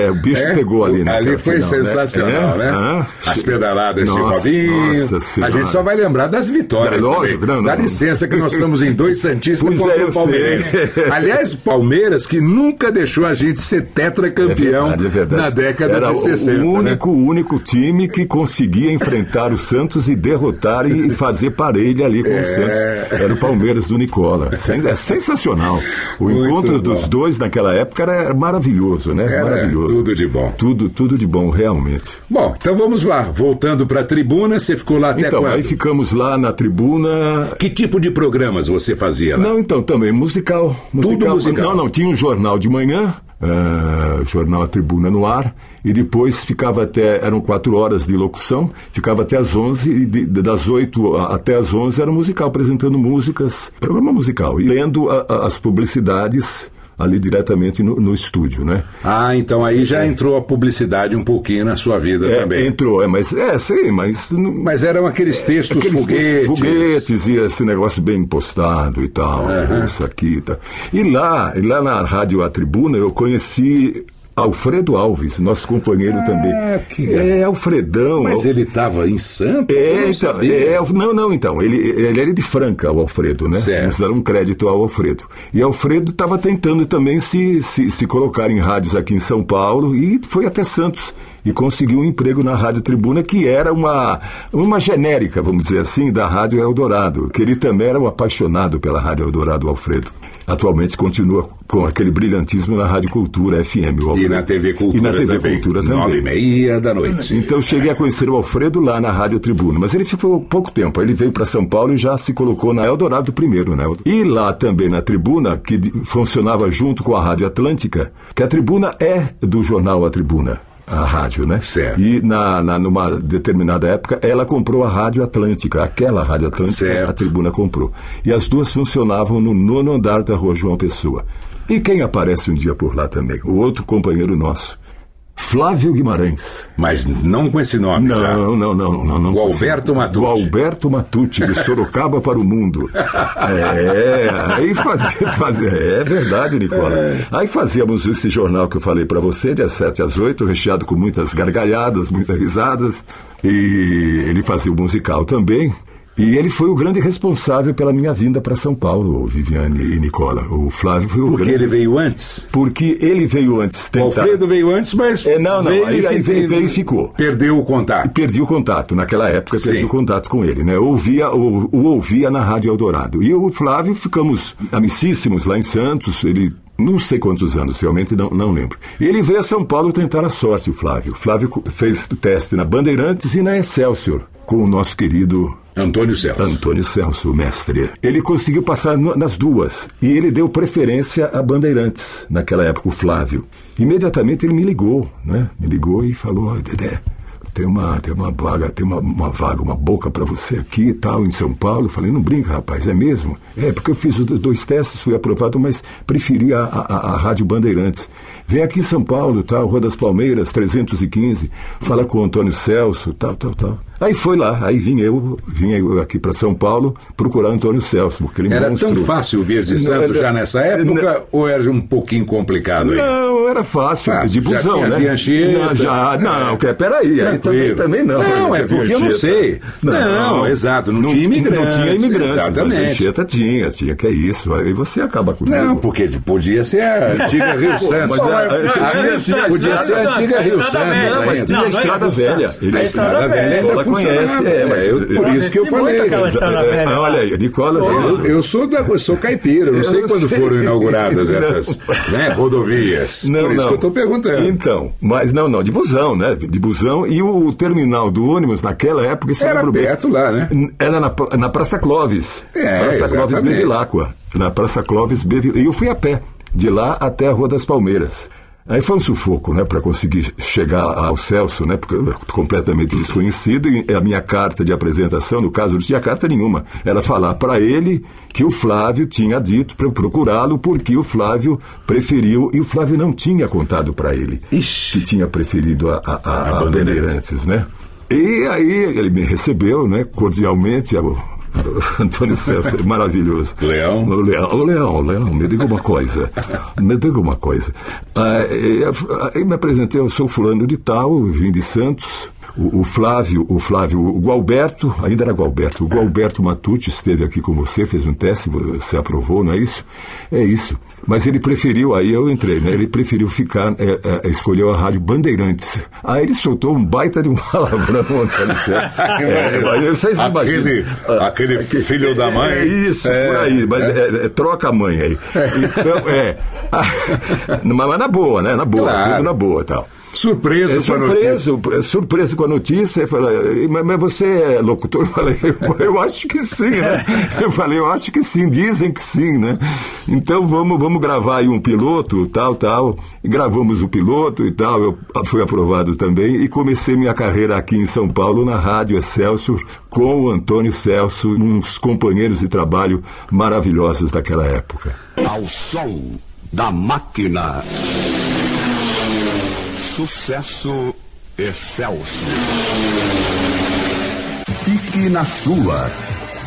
é, o bicho É, pegou ali, né? Ali foi final, né? sensacional, né? É? Ah, As pedaladas de Nossa, Robinho. nossa a gente só vai lembrar das vitórias É, lógico, também. não, Dá não. licença que nós estamos em dois Santistas contra é, eu o Palmeirense. sei. Aliás, Palmeiras que nunca deixou a gente ser tetracampeão É verdade, é verdade. na década Era de 60. o né? único, o único time que conseguia enfrentar o Santos e derrotar e fazer parelha ali com É. o Santos. Era o Palmeiras do Nicola. É sensacional. O Muito encontro bom. dos dois naquela época era maravilhoso, né? Era maravilhoso. tudo de bom. Tudo, tudo de bom, realmente. Bom, então vamos lá. Voltando para a tribuna, você ficou lá até Então, quando? aí ficamos lá na tribuna. Que tipo de programas você fazia lá? Não, então, também musical. musical. musical. Não, não, tinha um jornal de manhã, eh, jornal A Tribuna no ar, e depois ficava até, eram quatro horas de locução, ficava até às 11, e de- das 8 a- até às 11 era musical, apresentando músicas, programa musical, e lendo a- a- as publicidades ali diretamente no, no estúdio, né? Ah, então aí já entrou a publicidade um pouquinho na sua vida É, também. entrou, é, mas, é, sim, mas... Mas eram aqueles textos Aqueles foguetes. foguetes e esse negócio bem postado e tal, isso aqui e tal. E lá, e lá na Rádio A Tribuna eu conheci Alfredo Alves, nosso companheiro também. que É, Alfredão. Mas Al- ele estava em Santos? Eu É, não então, sabia. é, não, não, então. Ele, ele era de Franca, o Alfredo, né? Certo. Vamos dar um crédito ao Alfredo. E Alfredo estava tentando também se, se, se colocar em rádios aqui em São Paulo e foi até Santos. E conseguiu um emprego na Rádio Tribuna, que era uma, uma genérica, vamos dizer assim, da Rádio Eldorado. Que ele também era um apaixonado pela Rádio Eldorado, Alfredo. Atualmente continua com aquele brilhantismo na Rádio Cultura FM. o E na TV Cultura E na TV também. Cultura também. Nove e meia da noite. Então cheguei a conhecer o Alfredo lá na Rádio Tribuna, mas ele ficou pouco tempo. Ele veio para São Paulo e já se colocou na Eldorado primeiro, né? E lá também na Tribuna, que funcionava junto com a Rádio Atlântica, que a Tribuna é do jornal A Tribuna. A rádio, né? Certo. E na, na- numa determinada época, ela comprou a Rádio Atlântica, aquela Rádio Atlântica, Certo. a Tribuna comprou. E as duas funcionavam no nono andar da Rua João Pessoa. E quem aparece um dia por lá também? O outro companheiro nosso, Flávio Guimarães. Mas não com esse nome. Não, já. não, não, não, não. O Alberto Matucci. O Alberto Matucci, de Sorocaba para o mundo. É, aí fazia, fazia. É verdade, Nicola. É. Aí fazíamos esse jornal que eu falei para você, das 7 às 8, recheado com muitas gargalhadas, muitas risadas. E ele fazia o musical também. E ele foi o grande responsável pela minha vinda para São Paulo, Viviane e Nicola. O Flávio foi o Porque grande... ele veio antes? Porque ele veio antes. O Tentar... Alfredo veio antes, mas. É, não, não, veio, aí, aí veio, veio e ficou. Perdeu o contato. Perdi o contato. Naquela época, perdi Sim. o contato com ele, né? Eu ouvia, o, o ouvia na Rádio Eldorado. E eu e o Flávio ficamos amicíssimos lá em Santos. Ele não sei quantos anos, realmente não, não lembro. Ele veio a São Paulo tentar a sorte, o Flávio. O Flávio fez teste na Bandeirantes e na Excelsior, com o nosso querido Antônio Celso. Antônio Celso, mestre. Ele conseguiu passar nas duas. E ele deu preferência a Bandeirantes, naquela época, o Flávio. Imediatamente ele me ligou, né? Me ligou e falou: "Ó, Dedé, tem uma, tem uma vaga, tem uma, uma vaga, uma boca para você aqui e tal, em São Paulo. Falei, não brinca, rapaz, é mesmo? É, porque eu fiz os dois testes, fui aprovado, mas preferi a, a, a Rádio Bandeirantes. Vem aqui em São Paulo, tal, Rua das Palmeiras, 315, fala com o Antônio Celso, tal, tal, tal. Aí foi lá, aí vim eu, vim eu aqui para São Paulo procurar Antônio Celso. Aquele Era monstro. tão fácil vir de Não, Santos já nessa época ou era um pouquinho complicado aí? Não, era fácil, Fácil, de já busão, tinha né? Não, já, não, que, peraí, aí também, também não. Não, é porque eu não sei. Não, exato, não tinha imigrantes, Não tinha imigrantes, exatamente. mas tinha, tinha, que é isso, aí você acaba comigo. Não, porque podia ser a antiga Rio Santos. Mas, A- é, é, a- tinha- tinha- podia ser a antiga é Rio Santos. Não, mas tinha Não, a não é Estrada Velha. É A Estrada Velha ainda conhece, é, mas... É, eu- por isso que eu falei. É, olha aí, Nicola. Eu, eu sou da, eu sou caipira, eu não sei quando foram inauguradas essas né, rodovias. Não, Por isso não. que eu estou perguntando. Então, mas não, não, de busão, né? De busão. E o terminal do ônibus, naquela época, isso Era bem. perto lá, né? Era na, na Praça Clóvis. É, Praça Clóvis. Bevilacqua. Na Praça Clóvis Bevilacqua. E eu fui a pé, de lá até a Rua das Palmeiras. Aí foi um sufoco, né, para conseguir chegar ao Celso, né, porque completamente desconhecido. E a minha carta de apresentação, no caso, não tinha carta nenhuma. Era falar para ele que o Flávio tinha dito para eu procurá-lo porque o Flávio preferiu e o Flávio não tinha contado para ele que tinha preferido a, a, a, a Bandeirantes, né? E aí ele me recebeu, né, cordialmente. Antônio Celso, maravilhoso. Leão? O Leão, o Leão, Leão, me diga uma coisa. Me diga uma coisa. Ah, eh, Aí me apresentei, eu sou fulano de tal, vim de Santos. O, o Flávio, o Flávio, o Gualberto, ainda era Gualberto, o Gualberto Matucci esteve aqui com você, fez um teste, você aprovou, não é isso? É isso. Mas ele preferiu, aí eu entrei, né? Ele preferiu ficar, é, é, escolheu a rádio Bandeirantes. Aí ele soltou um baita de um palavrão, Antônio Celso. É, vocês Aquele, imaginam. aquele filho da mãe. É isso, É, por aí. Mas é, é, troca a mãe aí. Então, é. mas, mas na boa, né? Na boa, Claro. tudo na boa e tal. Surpreso É com a notícia. surpreso, é surpreso com a notícia. Eu falei, mas, mas você é locutor? Eu falei, eu, eu acho que sim, né? Eu falei, eu acho que sim, dizem que sim, né? Então vamos, vamos gravar aí um piloto, tal, tal. E gravamos o piloto e tal. Eu fui aprovado também e comecei minha carreira aqui em São Paulo, na Rádio Excelsior, com o Antônio Celso, uns companheiros de trabalho maravilhosos daquela época. Ao som da máquina. Sucesso excelso. Fique na sua.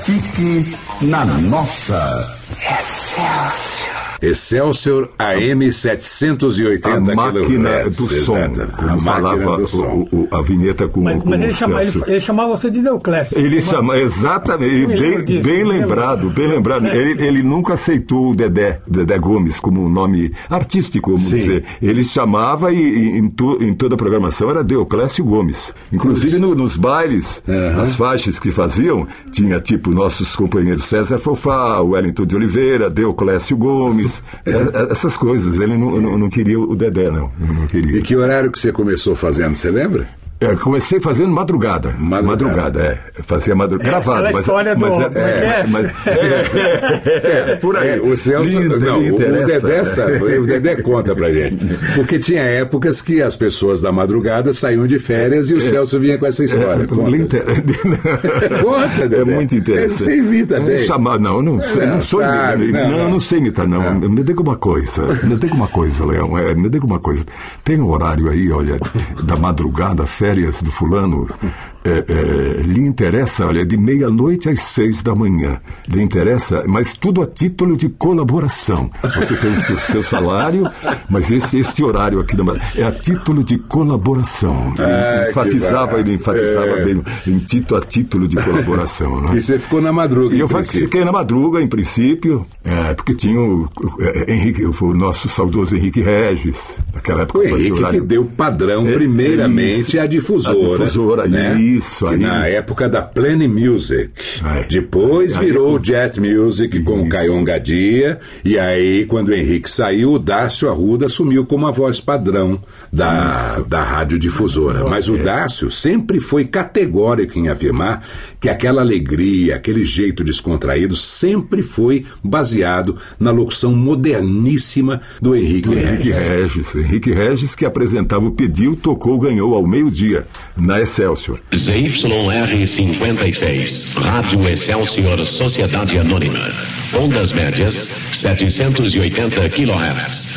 Fique na nossa. Excelsior. Excelsior AM 780 A máquina kHz, do som, como A máquina falava do som. o- o- a vinheta com, Mas, com mas o ele, chama, ele, ele chamava você de Deoclésio. Ele chama, exatamente, bem, disso, bem lembrado, bem lembrado. Ele, ele nunca aceitou o Dedé, Dedé Gomes, como um nome artístico, vamos Sim. dizer. Ele chamava e, e em, to- em toda a programação era Deoclésio Gomes. Inclusive no- nos bailes, as faixas que faziam, tinha tipo nossos companheiros César Fofá, Wellington de Oliveira, Deoclésio Gomes, é, é, essas coisas. Ele não, não, não queria o Dedé, não. Não queria. E que horário que você começou fazendo, você lembra? É, comecei fazendo madrugada. Madrugada, madrugada é. Fazia madrugada. É, gravado. mas, história do- mas, como é que é? mas- é, é, por aí. É, o Celso, não, o Dedé sabe, o Dedé conta pra gente. Porque tinha épocas que as pessoas da madrugada saíam de férias e o Celso vinha com essa história. É, Conta. inter- Conta, É Dedé. muito interessante. Você imita Não bem. chamar- não, não, sei, Não, não sou sabe, não, Não, não. não sei imitar, não. Me diga uma coisa. Me diga uma coisa, Leão. é, me diga uma coisa. Tem um horário aí, olha, da madrugada, férias do fulano. É, é, lhe interessa, olha, de meia-noite às seis da manhã. Lhe interessa, mas tudo a título de colaboração. Você tem o seu salário, mas esse, esse horário aqui da é a título de colaboração. Ele Ah, enfatizava, ele enfatizava É. bem em título a título de colaboração. Né? E você ficou na madruga. E eu princípio. fiquei na madruga, em princípio, é, porque tinha o, o- é, Henrique, o nosso saudoso Henrique Regis, naquela época O Henrique que deu padrão, É, primeiramente, isso. à difusora. A difusora, né? isso, Que aí. na época da Plane Music. É. Depois virou Jet Music com o Caion Gadia. E aí, quando o Henrique saiu, o Dácio Arruda assumiu como a voz padrão da, da radiodifusora. Mas o É. Dácio sempre foi categórico em afirmar que aquela alegria, aquele jeito descontraído, sempre foi baseado na locução moderníssima do Henrique, do Henrique Regis. Regis. Henrique Regis, que apresentava o Pediu, tocou, ganhou ao meio-dia, na Excelsior. ZYR56, Rádio Excelsior Sociedade Anônima. Ondas médias, 780 kHz.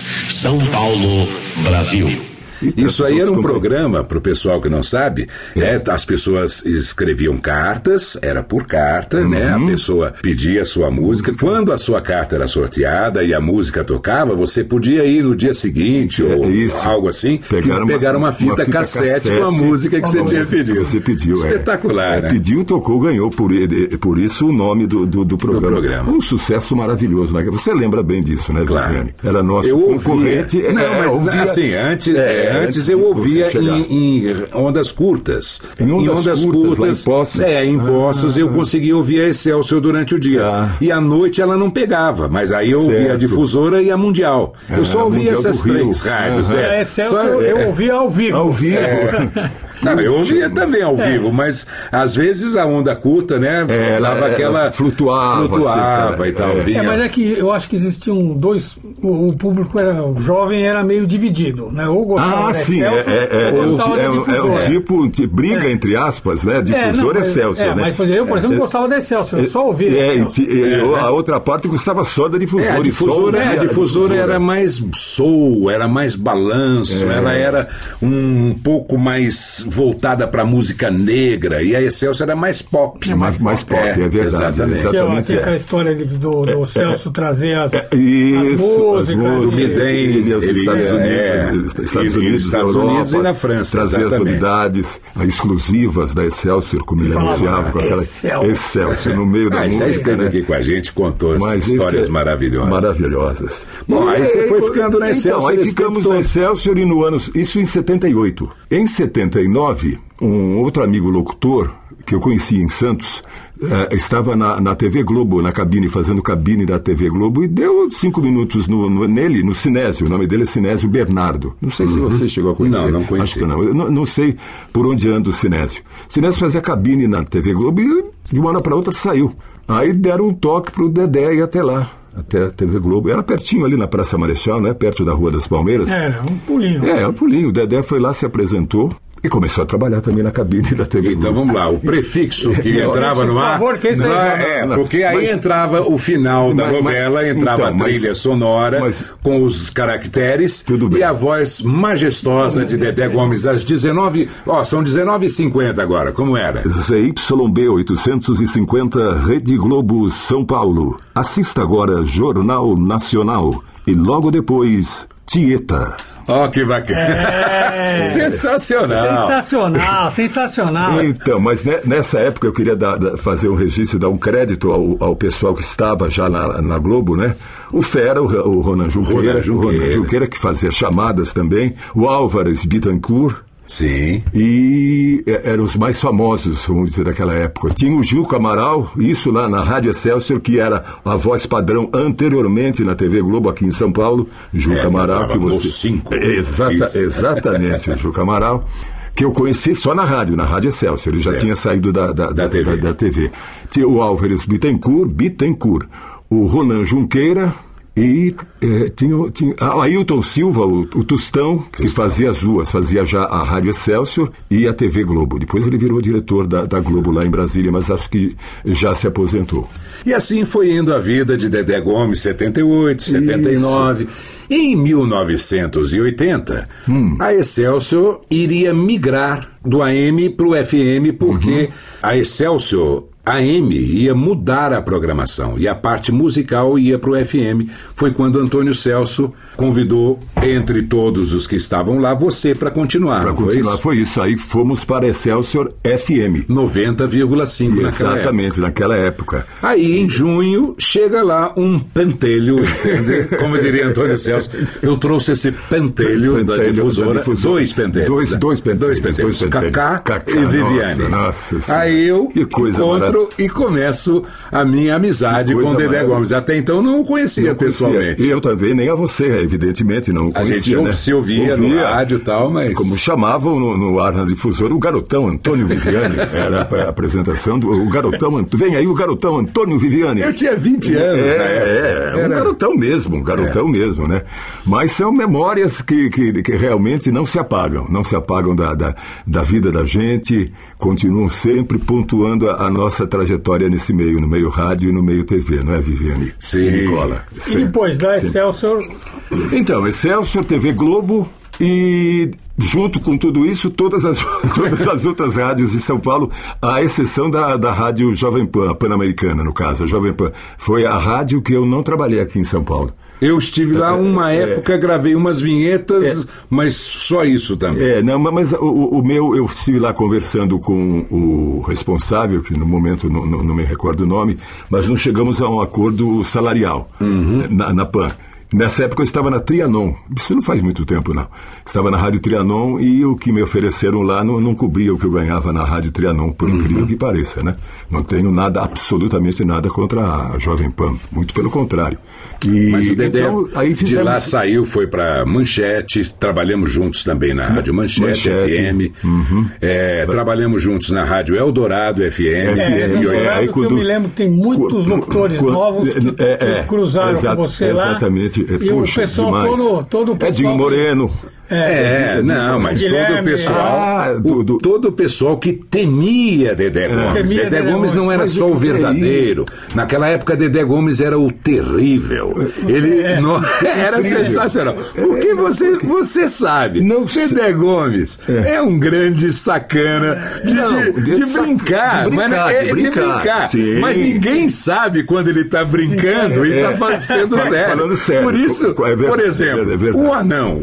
São Paulo, Brasil. Isso aí era um programa, para o pessoal que não sabe, é, as pessoas escreviam cartas, era por carta, né? Uhum. A pessoa pedia a sua música. Quando a sua carta era sorteada e a música tocava, você podia ir no dia seguinte ou É, isso. algo assim, Pegar uma- pegar uma fita, uma fita cassete, com a música que você tinha pedido. Você pediu, é. Espetacular, É, né? Pediu, tocou, ganhou. Por, por isso o nome do, do, do programa. programa. Um sucesso maravilhoso. Né? Você lembra bem disso, né, Claro. Viviane? Era nosso Eu concorrente. ouvia. Não, é, mas ouvia- assim, antes, é, é, antes eu ouvia em, em ondas curtas. Em ondas curtas, lá em Poços? É, em Poços eu Ah. conseguia ouvir a Excelsior durante o dia. Ah. E à noite ela não pegava, mas aí eu ouvia a Certo. difusora e a mundial. Ah, eu só ouvia essas três rádios. É. É, Só- eu, eu é. ouvi ao vivo. Ao vivo. Não, eu ouvia também ao É. vivo, mas às vezes a onda curta, né? É, ela- dava ela aquela. flutuava, Flutuava assim, e tal. é. vinha- É, mas é que eu acho que existiam dois. O, o público era. O jovem era meio dividido, né? Ou gostava Ah, da sim, é, Excelsior, é, é, ou é, é, é difusora. tipo de briga, É. entre aspas, né? É, não, Difusor mas- Excelsior, é, né? mas, por exemplo, eu, por exemplo, É, gostava da Excelsior, eu só ouvia. É, a outra parte gostava só da difusora. É, a difusora, a difusora era mais soul, era mais balanço, É. ela era um pouco mais voltada para música negra e a Excelsior era mais pop. mais, mais pop, é, verdade. Exatamente. Que é Exatamente. tem aquela é. história do, do Celso trazer as, as Isso, músicas. as O e- Bidem, Ele aos ele Estados Unidos, é, Estados e- e Unidos, Estados Europa, Unidos e na França, trazer as exatamente. novidades exclusivas da Excelsior, como ele anunciava com aquela Excelsior. Excelsior no meio da Ah, já música, esteve né? aqui com a gente, contou Mas histórias é- maravilhosas. Maravilhosas. Bom, aí você foi ficando na Excelsior Então, aí esse ficamos na. Excelsior e no ano. Isso em 78. Em 79, um outro amigo locutor que eu conheci em Santos eh, estava na, na TV Globo, na cabine, fazendo cabine da TV Globo, e deu cinco minutos no, no- nele, no Sinésio. O nome dele é Sinésio Bernardo. Não sei se você chegou a conhecer. Uhum. Não, não conheci. Acho que não. Eu não, não sei por onde anda o Sinésio. Sinésio fazia cabine na TV Globo e de uma hora para outra saiu. Aí deram um toque pro Dedé ir até lá, até a TV Globo. Era pertinho ali na Praça Marechal, né? Perto da Rua das Palmeiras. Era, um pulinho. É, um pulinho. O Dedé foi lá, se apresentou e começou a trabalhar também na cabine da TV Então vamos lá, o prefixo que entrava no por ar. favor, que isso aí- não, é, porque aí mas- entrava o final da Mas- novela, entrava então, a trilha mas- sonora mas- com os caracteres Tudo bem. e a voz majestosa de Dedé Gomes às 19. Ó, são 19h50 agora, como era? ZYB 850, Rede Globo São Paulo. Assista agora Jornal Nacional e logo depois Tieta. Ó, que bacana. É. Sensacional. Sensacional, sensacional. Então, mas ne- nessa época eu queria dar- fazer um registro e dar um crédito ao, ao pessoal que estava já na, na Globo, né? O Fera, o, o Ronan Junqueira, Ronan Junqueira. o Ronan Junqueira que fazia chamadas também, o Álvares Bittencourt, Sim. e é, eram os mais famosos, vamos dizer, daquela época. Tinha o Gilco Amaral, isso lá na Rádio Excelsior, que era a voz padrão anteriormente na TV Globo aqui em São Paulo. Gilco É, Amaral, que você. cinco. Exata, Isso. exatamente, o Gilco Amaral. que eu conheci só na rádio, na Rádio Excelsior. Ele já Certo. tinha saído da, da, da, TV. da- da TV. Tinha o Álvares Bittencourt, Bittencourt, o Ronan Junqueira e eh, tinha, tinha Ailton Silva, o, o Tostão, que fazia as duas, fazia já a Rádio Excelsior e a TV Globo. Depois ele virou diretor da, da Globo lá em Brasília, mas acho que já se aposentou. E assim foi indo a vida de Dedé Gomes, 78, 79. Em 1980, Hum. a Excelsior iria migrar do AM para o FM, porque Uhum. a Excelsior AM ia mudar a programação e a parte musical ia para o FM. Foi quando Antônio Celso convidou, entre todos os que estavam lá, você para continuar. Para não foi continuar, isso? foi isso. Aí fomos para Excelsior FM. 90,5 naquela época. Exatamente, naquela época. Aí, em junho, chega lá um pentelho, entende? Como diria Antônio Celso, eu trouxe esse pentelho, da, Pentelho difusora, da difusora. dois pentelhos. Dois- dois pentelhos, Dois pentelhos, dois pentelhos. Cacá, Cacá, e Viviane. nossa, nossa senhora. Aí eu Que coisa encontro e começo a minha amizade com o Dedé. Gomes. Até então não o conhecia Não conhecia. pessoalmente. E eu também, nem a você, evidentemente, não A conhecia, gente né? se ouvia, no rádio e tal, mas... Como chamavam no, no ar na difusora, o garotão Antônio Viviane. Era a apresentação do o garotão Antônio. Vem aí o garotão Antônio Viviane. Eu tinha 20 anos É, época. é, um Era- garotão mesmo, um garotão mesmo, né? Mas são memórias que, que, que realmente não se apagam, não se apagam da, da, da vida da gente, continuam sempre pontuando a, a nossa trajetória nesse meio, no meio rádio e no meio TV, não é, Viviane? Sim. Nicola. E depois da Sim. Excelsior, Então, Excelsior, TV Globo e junto com tudo isso, todas as, todas as outras rádios de São Paulo, à exceção da, da rádio Jovem Pan, a Pan-Americana, no caso, a Jovem Pan. Foi a rádio que eu não trabalhei aqui em São Paulo. Eu estive lá uma É, época, gravei umas vinhetas, mas só isso também. É, não, mas o, o meu, eu estive lá conversando com o responsável, que no momento não, não, não me recordo o nome, mas não chegamos a um acordo salarial na, na PAN. Nessa época eu estava na Trianon, isso não faz muito tempo não. Estava na Rádio Trianon e o que me ofereceram lá não, não cobria o que eu ganhava na Rádio Trianon, por incrível que pareça, né? Não tenho nada, absolutamente nada contra a Jovem Pan, muito pelo contrário. E, Mas o Dedé então, aí de fizemos- lá saiu, foi para Manchete, trabalhamos juntos também na Rádio Manchete, Manchete. FM, Uhum. é, trabalhamos juntos na Rádio Eldorado FM. é, FM, Eldorado, é, que eu me lembro que tem muitos locutores novos que, é, que é, cruzaram exa- com você lá. exatamente, é, E puxa, o pessoal demais. todo, todo o pessoal. Edinho que- É, Edinho- não, mas todo o Guilherme, pessoal, ah, o- todo o pessoal que temia Dedé Gomes. Temia Dedé, Dedé Gomes não era Mas só o o é verdadeiro. Naquela época, Dedé Gomes era o terrível. Ele É. no- era Incrível. sensacional. Porque você, você sabe, Não Dedé Gomes é. um grande sacana de, Não, de- de de brincar. de mas brincar, é de brincar. Sim. Mas ninguém sabe quando ele está brincando e É. está sendo sério. falando sério. Por isso, É verdade, por exemplo, é verdade. o anão,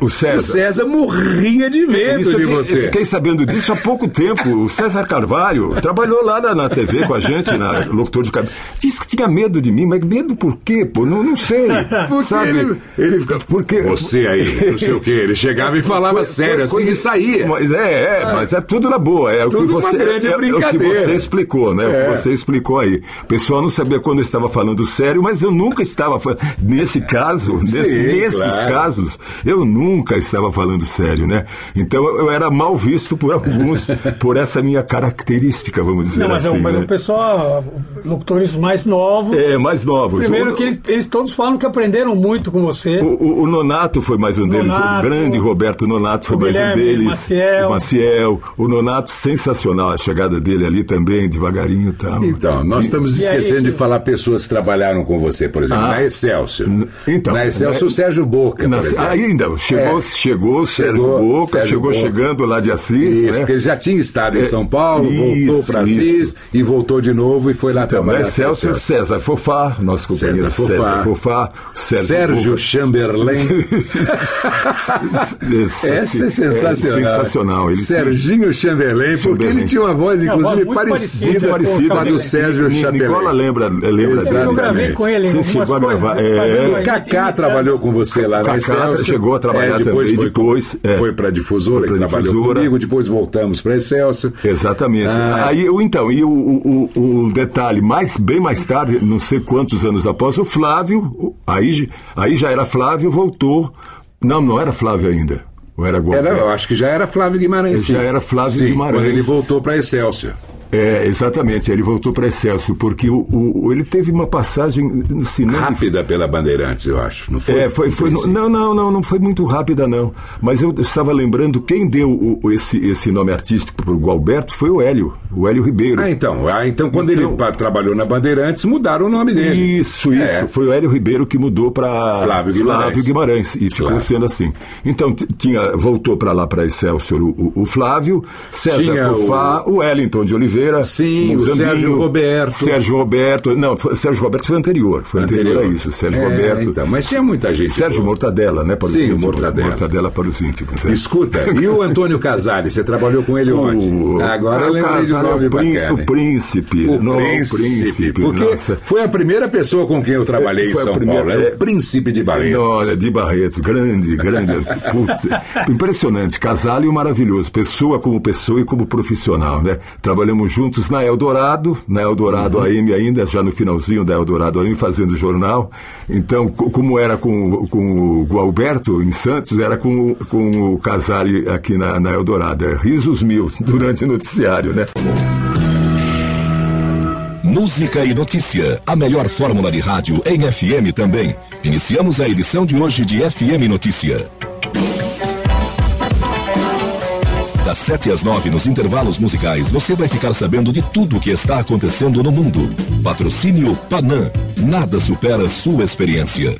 o César, O César. morria de medo Isso de você. Eu fiquei sabendo disso há pouco tempo. O César Carvalho trabalhou lá na, na TV com a gente, na locutor de cabelo. Disse que tinha medo de mim, mas medo por quê? Pô, não, não sei. Porque sabe? ele, ele fica, Porque você aí, não sei o que, ele chegava e falava Coisa- sério, assim, coisa- e saía. Mas é, é, mas é tudo na boa. É o que uma você, grande é, é o que brincadeira. você explicou, né? É. O que você explicou aí. O pessoal não sabia quando eu estava falando sério, mas eu nunca estava fa- nesse caso, nesse- Sim, nesses claro. casos, eu nunca estava falando sério, né? Então eu era mal visto por alguns por essa minha característica, vamos dizer Não, mas, assim. o- mas né? o pessoal, locutores mais novos. É, mais novos. Primeiro O- que eles, eles todos falam que aprenderam muito com você. O, o- o Nonato foi mais um deles, Nonato, o grande Roberto Nonato foi o mais um deles. Maciel. O Maciel. O Nonato, sensacional, a chegada dele ali também, devagarinho e tal. Então, nós estamos E aí, esquecendo de que- falar pessoas que trabalharam com você, por exemplo, Ah. na Excelsior. Então, na Excelsior, né? o Sérgio Boca, Na- por exemplo. ainda, chegou, É. chegou o Sérgio Chegou, Boca, Sérgio chegou Boca. chegando lá de Assis. Isso, né? porque ele já tinha estado em É, São Paulo, voltou para Assis e voltou de novo e foi lá Então, trabalhar. né, na Celso Excelsior. César Fofá, nosso companheiro César César Fofá. Fofá, Sérgio, Sérgio. Chamberlain. Esse- Essa é sensacional. É sensacional. Ele Serginho Chamberlain, porque Chamberlain. ele tinha uma voz, inclusive, voz parecida, parecida com a do Sérgio Chamberlain. Nicola lembra, lembra Exatamente. Eu gravei com ele Você chegou a gravar. É, aí. Cacá trabalhou com você lá na Cacá chegou a trabalhar depois também, Foi, depois, é. foi para Difusora, Foi que trabalhou Difusora. comigo, depois voltamos para Excelsior. Exatamente. Ah. Aí, então, e o, o, detalhe, mais, bem mais tarde, não sei quantos anos após, o Flávio, aí, aí já era Flávio, voltou. Não, não era Flávio ainda. Ou era Gualberto? Era, eu acho que já era Flávio Guimarães. Ele já era Flávio Sim, Guimarães. Quando ele voltou para Excelsior. É, exatamente, ele voltou para Excelsior, porque o, o- ele teve uma passagem no cinema. Rápida pela Bandeirantes, eu acho. Não foi? É, foi, foi No não, não, não, não foi muito rápida, não. Mas eu estava lembrando quem deu o- o- esse, esse nome artístico para o Gualberto foi o Hélio, o Hélio Ribeiro. Ah, então. Ah, então quando Então- ele trabalhou na Bandeirantes, mudaram o nome dele. Isso, isso. É. Foi o Hélio Ribeiro que mudou para Flávio Guimarães. Guimarães, e ficou Claro. sendo assim. Então tinha, voltou para lá para Excelsior o, o- o Flávio, César Tinha Fofá, o... Wellington de Oliveira, Sim, o Zambinho, Sérgio Roberto. Sérgio Roberto, não, foi- Sérgio Roberto foi anterior, foi anterior, Anterior. a isso, Sérgio É, Roberto. então, mas tinha muita gente Sérgio boa. Mortadela, né, para os Sim, o íntimos. Mortadela. Mortadela para os íntimos. né? Escuta, e o Antônio Casale? Você trabalhou com ele onde? O- Agora eu o lembrei de um é nome o prín- bacana. O príncipe. O não, príncipe, porque nossa. foi a primeira pessoa com quem eu trabalhei em Foi a São primeira- Paulo. É é. o príncipe de Barretos. Olha, de Barretos, grande, grande. Impressionante. Casalho maravilhoso. Pessoa como pessoa e como profissional, né? Trabalhamos juntos na Eldorado, na Eldorado Uhum. AM ainda, já no finalzinho da Eldorado AM, fazendo jornal. Então, co- como era com, com o Gualberto em Santos, era com, com o Casale aqui na, na Eldorado. É, risos mil durante o noticiário, né? Música e notícia. A melhor fórmula de rádio em FM também. Iniciamos a edição de hoje de FM Notícia. Das 7 às 9, nos intervalos musicais, você vai ficar sabendo de tudo o que está acontecendo no mundo. Patrocínio Panam. Nada supera sua experiência.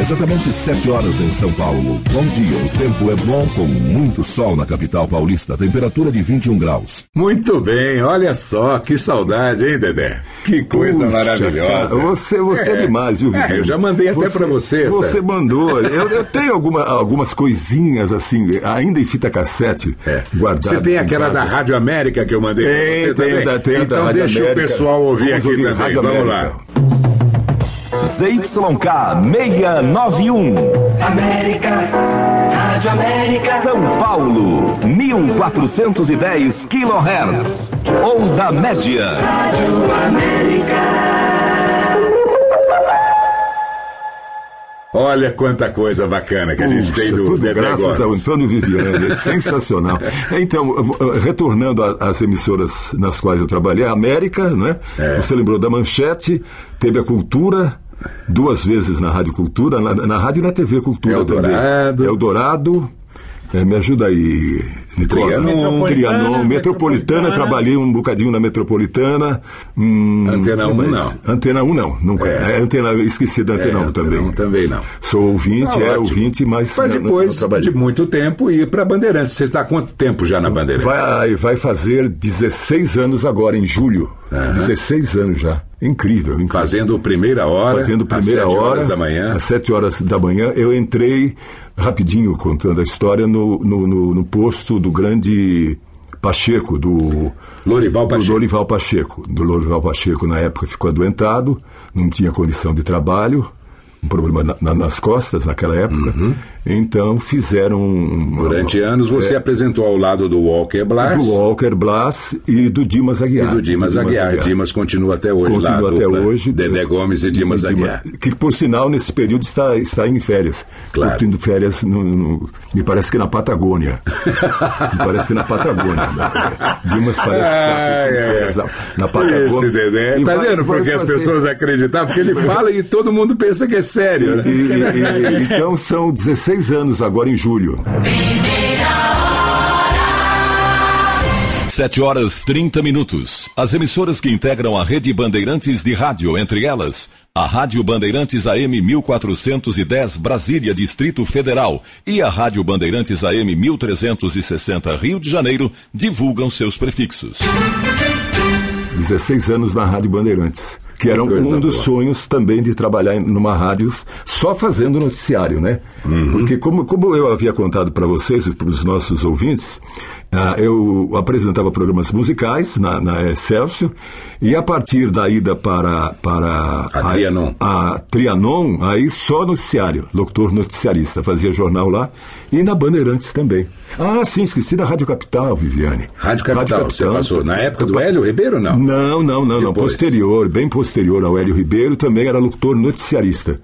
Exatamente 7 horas em São Paulo. Bom dia, o tempo é bom com muito sol na capital paulista, temperatura de 21 graus. Muito bem, olha só, que saudade, hein, Dedé? Que coisa Puxa, maravilhosa. cara, você, você é. demais, viu, É, Viviane? eu já mandei até pra você. Você mandou. Eu, eu tenho alguma- algumas coisinhas assim, ainda em fita cassete, guardadas. Você tem em aquela casa. da Rádio América que eu mandei pra você tem, também? tem a da então Rádio deixa América. o pessoal ouvir Vamos aqui ouvir também. Rádio Vamos América. lá. ZYK 691. América, Rádio América. São Paulo, 1410 kHz. Onda média. Rádio América. Olha quanta coisa bacana que a gente Puxa, tem do tudo graças ao. Antônio Viviane, é sensacional. Então, vou- retornando às emissoras nas quais eu trabalhei, a América, né? É. Você lembrou da Manchete, teve a Cultura, duas vezes na Rádio Cultura, na, na Rádio e na TV Cultura Eldorado. também. Eldorado. É, me ajuda aí, Nicola. Trianon. Trianon, Metropolitana, Metropolitana, trabalhei um bocadinho na Metropolitana. Hum, Antena que 1 mais? não. Antena 1 não, nunca. É. É, antena, esqueci da Antena É, 1 também. Antena 1 também não. Sou ouvinte, Tá era ótimo. ouvinte, mas. Mas não- não- depois não trabalhei. de muito tempo ir para Bandeirantes. Você está há quanto tempo já na Bandeirantes? Vai, vai fazer 16 anos agora, em julho. 16 anos já. Incrível, incrível. Fazendo primeira hora. Fazendo primeira às sete hora. horas da manhã. Às 7 horas da manhã. Eu entrei, rapidinho contando a história, no, no, no- no posto do grande Pacheco, do. Lorival do Pacheco. Lorival Pacheco. Do Lorival Pacheco, na época, ficou adoentado, não tinha condição de trabalho. Um problema na- na- nas costas naquela época. Então fizeram. Durante anos você apresentou ao lado do Walker Blas. do Walker Blas e do Dimas E Aguiar. do Dimas Aguiar. Dimas continua até hoje lá. Continua a até dupla hoje. Dedé Gomes e Dimas Aguiar. Que, por sinal, nesse período está, está em férias. Claro. Curtindo férias, no, no- me parece que na Patagônia. me parece que na Patagônia. né? Dimas parece que está férias na, na Patagônia. Esse Dedé. E Tá vai- vendo porque as pessoas acreditam? Porque ele fala e todo mundo pensa que é sério. né? E- e- e- então são 16 anos agora em julho. 7 horas 30 minutos. As emissoras que integram a rede Bandeirantes de rádio, entre elas, a Rádio Bandeirantes AM 1410 Brasília, Distrito Federal, e a Rádio Bandeirantes AM 1360 Rio de Janeiro, divulgam seus prefixos. 16 anos na Rádio Bandeirantes. Que era um, um dos boa. sonhos também de trabalhar em- numa rádio só fazendo noticiário, né? Uhum. Porque, como, como eu havia contado para vocês e para os nossos ouvintes, eu apresentava programas musicais na, na Excelsior e a partir da ida para, para A Trianon. a Trianon, aí só noticiário, locutor noticiarista, fazia jornal lá e na Bandeirantes também. Ah, sim, esqueci da Rádio Capital, Viviane. Rádio Capital, você passou na época do Hélio Ribeiro, não? Não, não, não, não. Depois. Posterior, bem posterior ao Hélio Ribeiro, também era locutor noticiarista.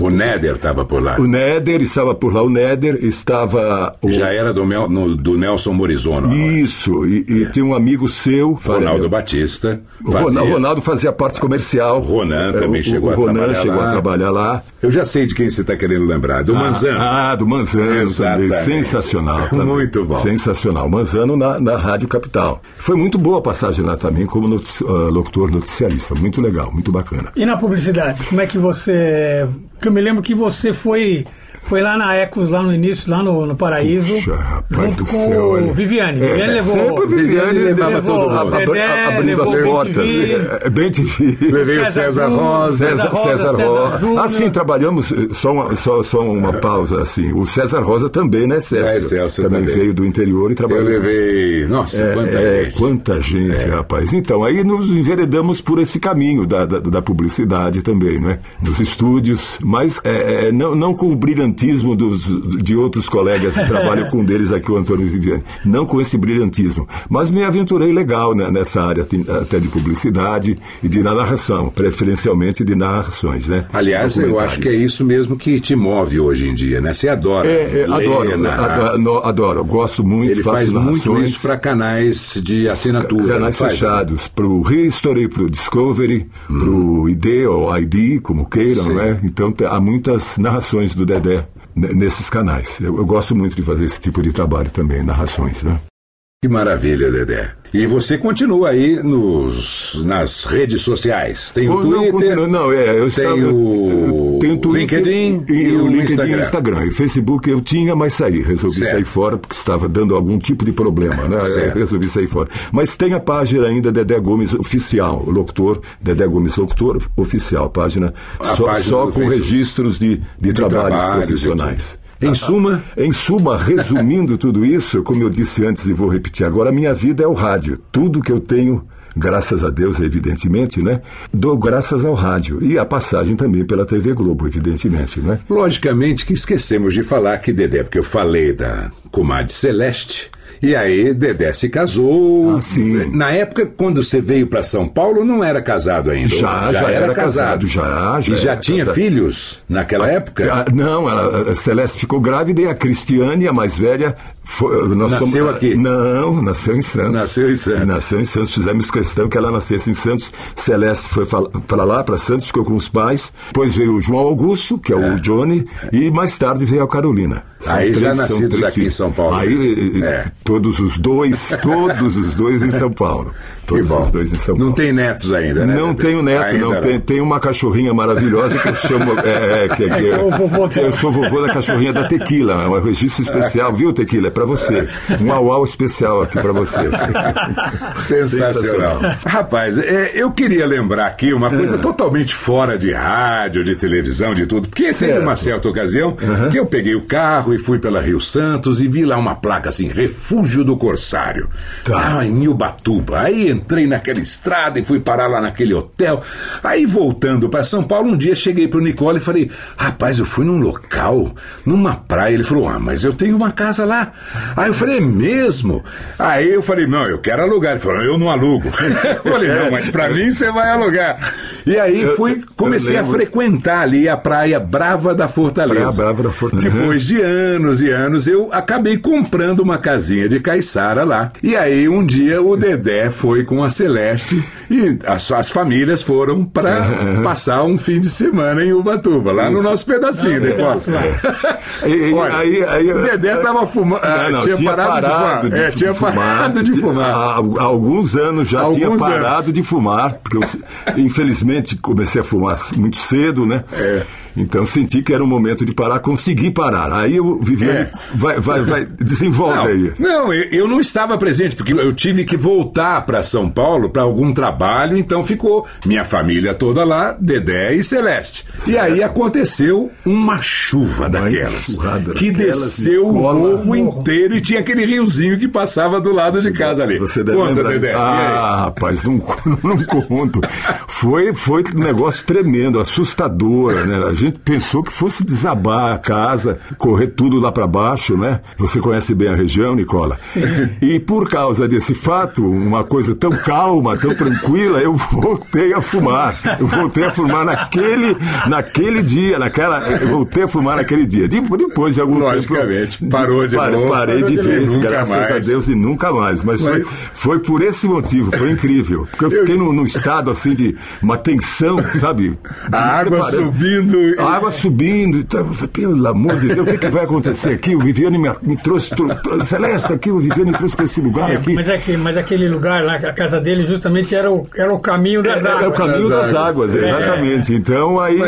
O Néder estava por lá. O Néder estava por lá, o Néder estava. O... Já era do, Mel, no, do Nelson Morizono. Isso, e, e tem um amigo seu. Ronaldo Batista. Fazia... Ronaldo fazia parte comercial. Ronan também o, chegou o a Ronan trabalhar chegou lá. a trabalhar lá. Eu já sei de quem você está querendo lembrar, do ah, Manzano. Ah, do Manzano também. Sensacional. Também. Muito bom. Sensacional. Manzano na, na Rádio Capital. Foi muito boa a passagem lá também como notici uh, locutor noticiarista. Muito legal, muito bacana. E na publicidade, como é que você. Que eu me lembro que você foi. Foi lá na Ecos, lá no início, lá no, no Paraíso, Puxa, rapaz junto do com céu, o. Viviane. É, Viviane levou. Sempre Viviane levava levou todo mundo. Dedé, Abri- abrindo as Bem portas. TV. É, Bem TV. Levei o César Rosa. César, Rosa, César César Rosa. Júnior. Ah, sim, trabalhamos, eh, só uma, só, só uma pausa, assim. O César Rosa também, né, Sérgio? É, Celso também, também. veio do interior e Eu trabalhou. levei. Nossa, É, quanta é, gente. quanta gente, rapaz. Então, aí nos enveredamos por esse caminho da, da, da publicidade também, né? Nos estúdios, mas é, é, não, não com o brilhantismo dos, de outros colegas que trabalham com um deles aqui, o Antônio Viviane. Não com esse brilhantismo. Mas me aventurei legal né, nessa área até de publicidade e de narração, preferencialmente de narrações, né? Aliás, eu acho que é isso mesmo que te move hoje em dia, né? Você adora. É, é, ler, adoro, narrar. adoro, adoro, gosto muito, Ele faz muito isso para canais de assinatura. Canais não faz, fechados, para o History, para o Discovery, para o ID ou ID, como queiram, Sim. né? Então há muitas narrações do Dedé nesses canais. Eu, eu gosto muito de fazer esse tipo de trabalho também, narrações, né? Que maravilha, Dedé. E você continua aí nos, nas redes sociais. Tem o Não, Twitter, continua- não, é, eu tem estava- o, Tem o Twitter LinkedIn e, e, o LinkedIn Instagram. e o Instagram. E Facebook eu tinha, mas saí. Resolvi Certo. sair fora porque estava dando algum tipo de problema, né? Eu resolvi sair fora. Mas tem a página ainda Dedé Gomes Oficial, locutor, Dedé Gomes Locutor Oficial, página A só, página só com Facebook. registros de, de, trabalhos trabalhos e profissionais. Em suma, Em suma, resumindo tudo isso, como eu disse antes e vou repetir agora, a minha vida é o rádio. Tudo que eu tenho, graças a Deus, evidentemente, né? Dou graças ao rádio. E a passagem também pela TV Globo, evidentemente, né? logicamente que esquecemos de falar que Dedé, porque eu falei da comadre Celeste, e aí Dedé se casou. Ah, sim. Na época, quando você veio para São Paulo, não era casado ainda. Já, já era casado, já, já E já era tinha casado. filhos naquela época? Ah, não, ela, a Celeste ficou grávida e a Cristiane, a mais velha, foi, nós Nasceu fomos- aqui? Não, nasceu em Santos. Nasceu em Santos. Nasceu em Santos. Fizemos questão que ela nascesse em Santos. Celeste foi para lá, para Santos, ficou com os pais. Depois veio o João Augusto, que é, o Johnny, e mais tarde veio a Carolina. São Aí já são nascidos aqui em. São Paulo. Aí É. todos os dois, todos os dois em São Paulo. Que Todos bom. os dois em São Paulo. Não tem netos ainda, né? Não tenho neto, Ainda não. Tem, tem uma cachorrinha maravilhosa que eu chamo. É, é, que, que, É o vovô que eu sou vovô da cachorrinha da Tequila. É um registro especial, viu, Tequila? É pra você. Um au especial aqui pra você. Sensacional. Rapaz, é, eu queria lembrar aqui uma coisa totalmente fora de rádio, de televisão, de tudo. Porque teve Certo. uma certa ocasião que eu peguei o carro e fui pela Rio Santos e vi lá uma placa assim, Refúgio do Corsário. Tá. Ah, em Ubatuba. Aí entrei naquela estrada e fui parar lá naquele hotel. Aí voltando para São Paulo, um dia cheguei pro Nicole e falei: Rapaz, eu fui num local, numa praia. Ele falou: Ah, mas eu tenho uma casa lá. Aí eu falei: É mesmo? Aí eu falei: Não, eu quero alugar. Ele falou: Eu não alugo. Eu falei: Não, mas pra mim você vai alugar. E aí fui, comecei a frequentar ali a Praia Brava da Fortaleza. Praia Brava da Fortaleza. Depois de anos e anos, eu acabei comprando uma casinha de caiçara lá. E aí, um dia, o Dedé foi com a Celeste e as, as famílias foram para passar um fim de semana em Ubatuba, lá no nosso pedacinho costa. E- e- Olha, aí- aí- o Dedé tava fumando. Não, não, tinha, parado, de fumar. É, fu- tinha fumar. parado de fumar. Há, há alguns anos já Alguns tinha parado anos. de fumar, porque eu, infelizmente comecei a fumar muito cedo, né? É. Então senti que era o momento de parar, consegui parar. Aí eu Viviane É. vai, vai, vai, desenvolve Não, aí. não, eu eu não estava presente, porque eu tive que voltar para São Paulo para algum trabalho, então ficou minha família toda lá, Dedé e Celeste. E aí aconteceu uma chuva daquelas, enxurrada que daquelas desceu o morro inteiro e tinha aquele riozinho que passava do lado de casa ali. Você deve Conta, lembrar. Dedé. Ah, rapaz, não, não conto. Foi, foi um negócio tremendo, assustador, né? A gente pensou que fosse desabar a casa, correr tudo lá para baixo, né? Você conhece bem a região, Nicola? Sim. E por causa desse fato, uma coisa tão calma, tão tranquila, eu voltei a fumar. Eu voltei a fumar naquele, naquele dia, naquela. Eu voltei a fumar naquele dia. Depois de algum Logicamente, tempo. parou de parei, novo. Parei de vez, graças mais. a Deus, e nunca mais. Mas, Mas... Foi, foi por esse motivo, foi incrível. Porque eu fiquei num, num estado assim de uma tensão, sabe? A água preparando. subindo. A água subindo. Então, pelo amor de Deus, o que, que vai acontecer aqui? O Viviane me, me trouxe. Celeste, aqui, o Viviane me trouxe para esse lugar é, aqui. Mas, é que, mas aquele lugar lá, a casa dele, justamente era o, era o caminho das águas. É, o caminho das, das águas, exatamente. Então aí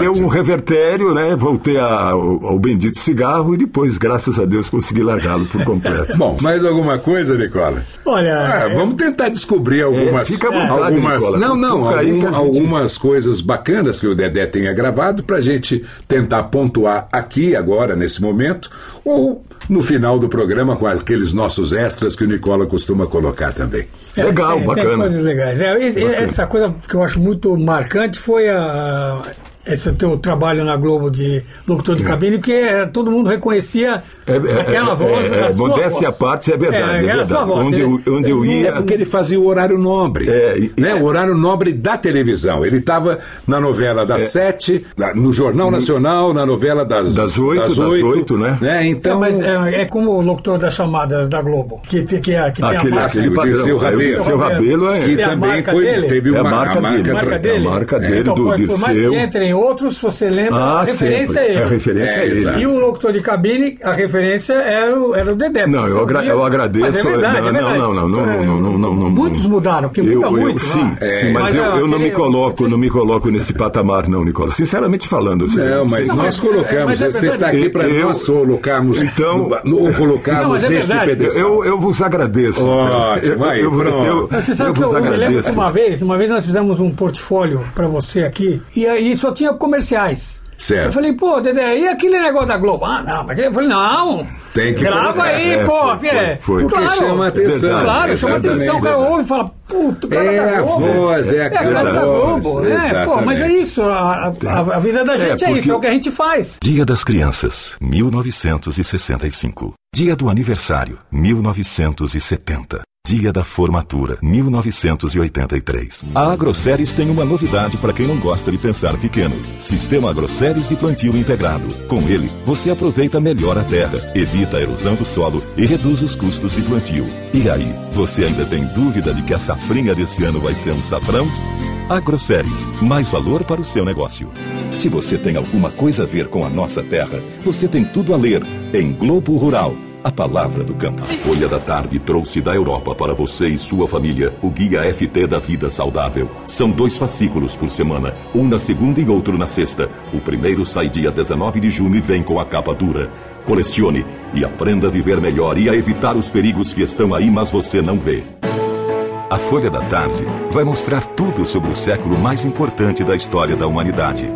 deu um revertério, né? Voltei a, ao, ao, bendito cigarro e depois, graças a Deus, consegui largá-lo por completo. Bom, mais alguma coisa, Nicola? Olha. Ah, vamos tentar descobrir algumas. É, fica à vontade, algumas Nicola. Não, não, algum, gente... algumas coisas bacanas que o Dedé tenha gravado para a gente tentar pontuar aqui, agora, nesse momento, ou no final do programa com aqueles nossos extras que o Nicola costuma colocar também. É, Legal, tem, bacana. Tem coisas legais. É, bacana. Essa coisa que eu acho muito marcante foi a, esse teu trabalho na Globo de locutor de cabine, que é, todo mundo reconhecia é, é, aquela voz. É, a sua modéstia à parte, é verdade. É, era verdade. voz, onde, eu, onde eu ia. É porque ele fazia o horário nobre. É, né? O horário nobre da televisão. Ele estava na novela das sete, no Jornal Nacional, na novela das, das oito, das das oito, oito né? né? Então, mas é, é, como o locutor das chamadas da Globo, que, que, que, que tem aquele, a marca. Aquele padrão, seu Rabelo. Seu Rabelo é. Que também foi, dele? teve uma é marca, a marca, dele. É a marca dele, então, do, por, do por mais que entrem outros, você lembra, Ah, a referência sempre. é ele. A referência é, ele. E o locutor de cabine, a referência era o, era o Dedé. Não, eu, agra eu agradeço. Mas é verdade, não, é verdade. não, não, não, não, não, não, não, Muitos mudaram, porque muda eu, muito. sim, lá. sim, mas, mas eu, é, eu não me coloco, não me coloco nesse patamar, não, Nicola. Sinceramente falando. Não, mas Não, nós mas- colocamos. mas é você está aqui para Eu- nós colocarmos. Então- no- ou colocarmos é neste pedestal. Eu, eu vos agradeço. Ótimo, eu, aí, eu, pronto. eu, Você sabe que eu, me lembro uma vez, uma vez nós fizemos um portfólio para você aqui e aí só tinha comerciais. Certo. Eu falei, pô, Dedé, e aquele negócio da Globo? Ah, não, mas eu falei, não. Tem que Grava colocar. aí, É, pô, foi, é. foi, foi. Porque chama atenção. verdade, Claro, chama atenção, o cara ouve e fala, puto, cara É da a Globo. voz, é a É a cara cara da da voz, Globo. É, pô, mas é isso, a, a, a vida da gente é, porque- isso, é o que a gente faz. Dia das Crianças, 1965. Dia do Aniversário, 1970. Dia da Formatura, 1983. A AgroSéries tem uma novidade para quem não gosta de pensar pequeno. Sistema AgroSéries de plantio integrado. Com ele, você aproveita melhor a terra, evita a erosão do solo e reduz os custos de plantio. E aí, você ainda tem dúvida de que a safrinha desse ano vai ser um safrão? AgroSéries, mais valor para o seu negócio. Se você tem alguma coisa a ver com a nossa terra, você tem tudo a ler em Globo Rural. A palavra do campo. Folha da Tarde trouxe da Europa para você e sua família o Guia FT da Vida Saudável. São dois fascículos por semana, um na segunda e outro na sexta. O primeiro sai dia 19 de junho e vem com a capa dura. Colecione e aprenda a viver melhor e a evitar os perigos que estão aí, mas você não vê. A Folha da Tarde vai mostrar tudo sobre o século mais importante da história da humanidade.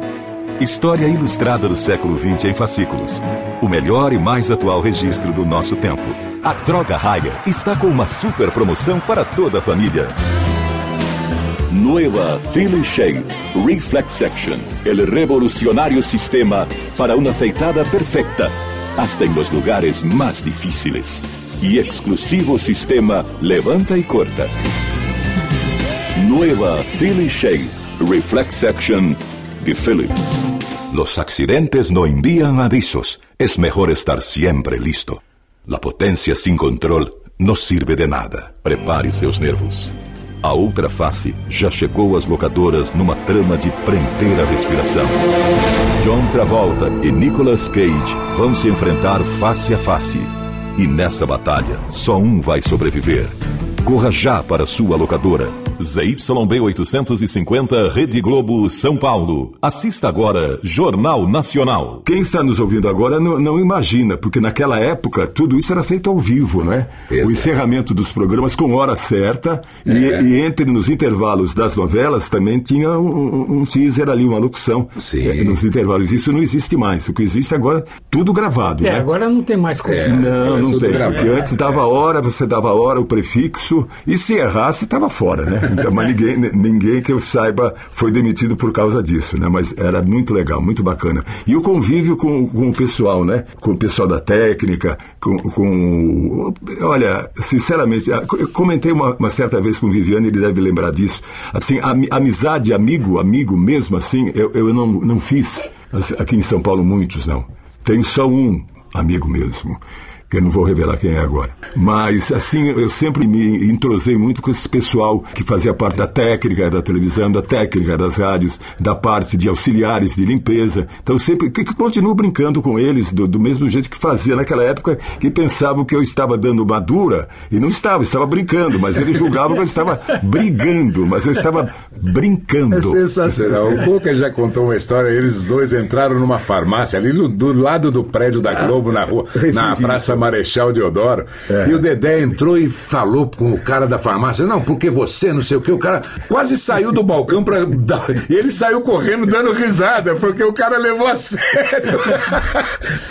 História ilustrada do século XX em fascículos. O melhor e mais atual registro do nosso tempo. A Droga Raia está com uma super promoção para toda a família. Nueva Philly Reflex Section. El revolucionario sistema para una afeitada perfecta, hasta en los lugares más difíciles. Y exclusivo sistema Levanta y Corta. Nueva Philly Reflex Section de Philips. Los accidentes no envían avisos. Es mejor estar siempre listo. La potencia sin control não sirve de nada. Prepare seus nervos. A outra face já chegou às locadoras numa trama de prender a respiração. John Travolta e Nicolas Cage vão se enfrentar face a face. E nessa batalha, só um vai sobreviver. Corra já para sua locadora. ZYB 850, Rede Globo, São Paulo. Assista agora Jornal Nacional. Quem está nos ouvindo agora não, não imagina, porque naquela época tudo isso era feito ao vivo, né? Exato. O encerramento dos programas com hora certa e, É. e entre nos intervalos das novelas também tinha um, um- teaser ali, uma locução. Sim. É, nos intervalos. Isso não existe mais. O que existe agora, tudo gravado, É, né? agora não tem mais coisa. Não, não tudo tem. gravado. Porque antes dava hora, você dava hora, o prefixo, e se errasse, estava fora, né? Então, mas ninguém, ninguém que eu saiba foi demitido por causa disso, né? Mas era muito legal, muito bacana. E o convívio com, com o pessoal, né? Com o pessoal da técnica, com. com olha, sinceramente, eu comentei uma, uma, certa vez com o Viviane, ele deve lembrar disso. Assim, amizade, amigo, amigo mesmo, assim, eu, eu não, não fiz aqui em São Paulo muitos, não. Tenho só um amigo mesmo que eu não vou revelar quem é agora. Mas, assim, eu sempre me entrosei muito com esse pessoal que fazia parte da técnica da televisão, da técnica das rádios, da parte de auxiliares de limpeza. Então, sempre que, que continuo brincando com eles, do, do, mesmo jeito que fazia naquela época, que pensavam que eu estava dando uma dura, e não estava, estava brincando, mas eles julgavam que eu estava brigando, mas eu estava brincando. É sensacional. O Boca já contou uma história, eles dois entraram numa farmácia ali do, do lado do prédio da Globo, na rua, na Praça Marechal Deodoro. É. E o Dedé entrou e falou com o cara da farmácia: Não, porque você, não sei o que. O cara quase saiu do balcão para dar. E ele saiu correndo dando risada, porque o cara levou a sério.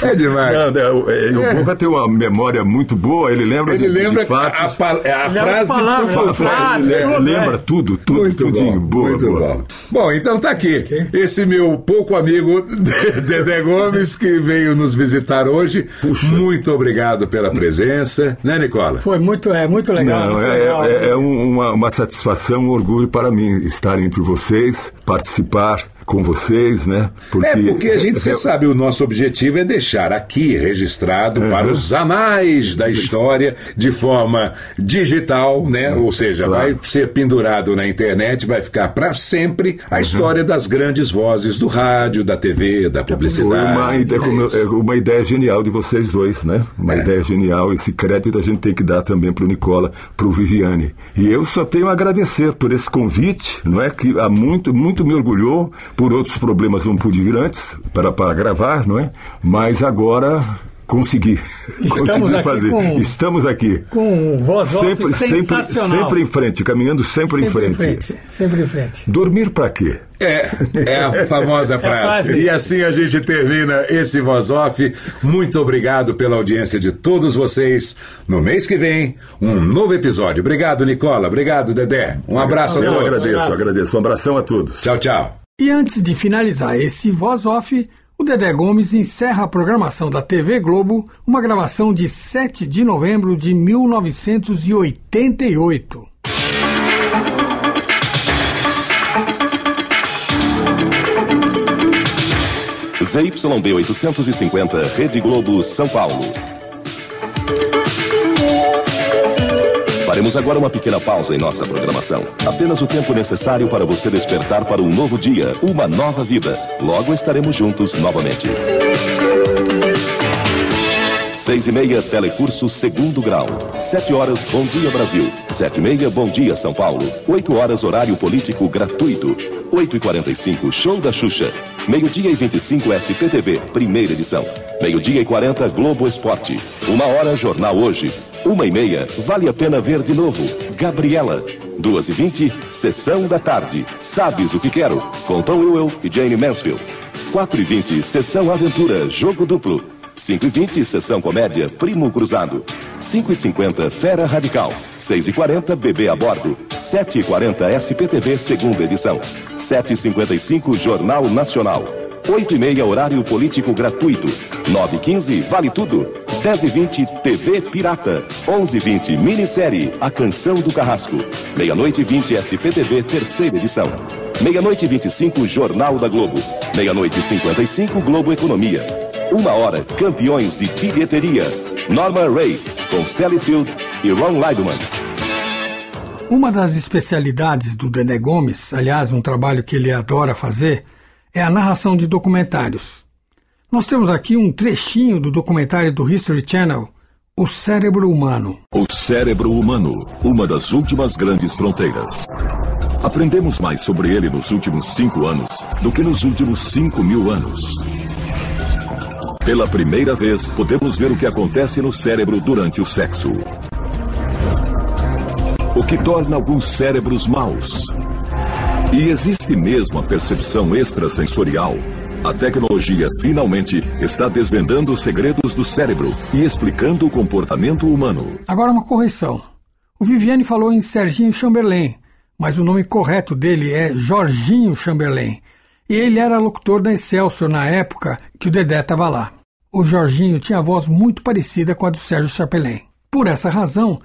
é demais. Não, né, o, é, o Boca tem uma memória muito boa, ele lembra ele de, lembra de fatos. A, a, a frase. Palavra, por frase, ele lembra tudo, tudo, muito tudinho. Bom, boa, muito boa. bom. Bom, então tá aqui. Okay. Esse meu pouco amigo Dedé Gomes, que veio nos visitar hoje. Puxa. Muito obrigado obrigado pela presença, né, Nicola? Foi muito, é, muito legal. Não, muito é, legal. é, é uma, uma satisfação, um orgulho para mim estar entre vocês, participar com vocês, né? Porque, é porque a gente, você sabe, o nosso objetivo é deixar aqui registrado uhum. para os anais da história de forma digital, né? Ou seja, claro. vai ser pendurado na internet, vai ficar para sempre a uhum. história das grandes vozes do rádio, da TV, da publicidade. Foi uma ideia, é uma ideia genial de vocês dois, né? Uma é. ideia genial. Esse crédito a gente tem que dar também para o Nicola, para o Viviane. E eu só tenho a agradecer por esse convite, não é? Que há muito, muito me orgulhou por outros problemas não pude vir antes para, para gravar, não é? Mas agora consegui, consegui fazer. Com, Estamos aqui. Com voz sempre, sempre, sempre em frente, caminhando sempre, sempre em, frente. em frente. Sempre em frente. Dormir para quê? É, é a famosa é frase. É e assim a gente termina esse Voz Off. Muito obrigado pela audiência de todos vocês. No mês que vem, um novo episódio. Obrigado, Nicola. Obrigado, Dedé. Um abraço Eu a todos. Eu agradeço, agradeço. Um abração a todos. Tchau, tchau. E antes de finalizar esse Voz Off, o Dedé Gomes encerra a programação da TV Globo, uma gravação de 7 de novembro de 1988. ZYB 850, Rede Globo, São Paulo. Faremos agora uma pequena pausa em nossa programação. Apenas o tempo necessário para você despertar para um novo dia, uma nova vida. Logo estaremos juntos novamente. Seis e meia, telecurso segundo grau. Sete horas, Bom Dia Brasil. Sete e meia, Bom Dia São Paulo. Oito horas, horário político gratuito. Oito e quarenta e cinco, Show da Xuxa. Meio-dia e 25 SPTV, primeira edição. Meio-dia e 40 Globo Esporte. Uma hora Jornal Hoje. Uma e meia, vale a pena ver de novo. Gabriela. Duas e vinte, Sessão da Tarde. Sabes o que quero? Com Tom Ewell e Jane Mansfield. Quatro e vinte, Sessão Aventura, Jogo Duplo. Cinco e vinte, Sessão Comédia, Primo Cruzado. Cinco e cinquenta, Fera Radical. Seis e quarenta, Bebê a Bordo. Sete e quarenta, SPTV, segunda edição. 7h55, Jornal Nacional. 8 e meia, horário político gratuito. 9 e 15 vale tudo. 10 e 20 TV Pirata. 11 e 20 minissérie A Canção do Carrasco. Meia-noite e 20, SPTV, terceira edição. Meia-noite e 25, Jornal da Globo. Meia-noite e 55, Globo Economia. Uma hora, campeões de bilheteria. Norman Ray, com Sally Field e Ron Leibman. Uma das especialidades do Dené Gomes, aliás, um trabalho que ele adora fazer, é a narração de documentários. Nós temos aqui um trechinho do documentário do History Channel, O Cérebro Humano. O cérebro humano, uma das últimas grandes fronteiras. Aprendemos mais sobre ele nos últimos cinco anos do que nos últimos cinco mil anos. Pela primeira vez, podemos ver o que acontece no cérebro durante o sexo o que torna alguns cérebros maus. E existe mesmo a percepção extrasensorial. A tecnologia finalmente está desvendando os segredos do cérebro e explicando o comportamento humano. Agora uma correção. O Viviane falou em Serginho Chamberlain, mas o nome correto dele é Jorginho Chamberlain, e ele era locutor da Excelsior na época que o Dedé estava lá. O Jorginho tinha voz muito parecida com a do Sérgio Chapelain. Por essa razão,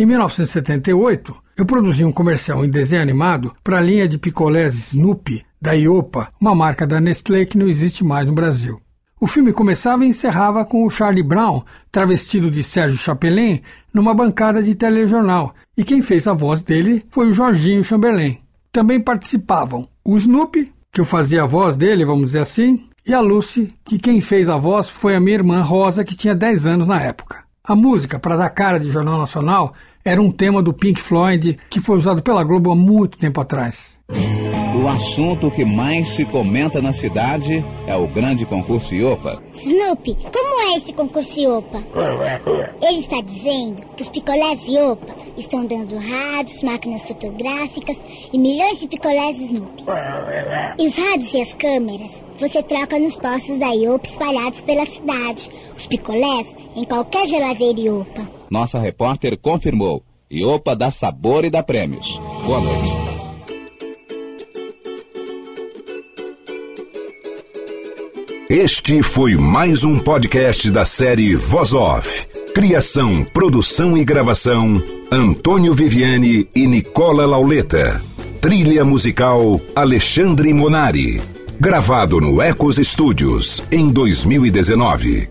em 1978, eu produzi um comercial em desenho animado para a linha de picolés Snoopy da Iopa, uma marca da Nestlé que não existe mais no Brasil. O filme começava e encerrava com o Charlie Brown, travestido de Sérgio Chapelain, numa bancada de telejornal, e quem fez a voz dele foi o Jorginho Chamberlain. Também participavam o Snoopy, que eu fazia a voz dele, vamos dizer assim, e a Lucy, que quem fez a voz foi a minha irmã Rosa, que tinha 10 anos na época. A música, para dar cara de Jornal Nacional, era um tema do Pink Floyd que foi usado pela Globo há muito tempo atrás. O assunto que mais se comenta na cidade é o grande concurso IOPA. Snoopy, como é esse concurso IOPA? Ele está dizendo que os picolés IOPA estão dando rádios, máquinas fotográficas e milhões de picolés Snoopy. E os rádios e as câmeras você troca nos postos da IOPA espalhados pela cidade. Os picolés em qualquer geladeira IOPA. Nossa repórter confirmou. IOPA dá sabor e dá prêmios. Boa noite. Este foi mais um podcast da série Voz Off. Criação, produção e gravação: Antônio Viviane e Nicola Lauleta. Trilha musical: Alexandre Monari. Gravado no Ecos Studios em 2019.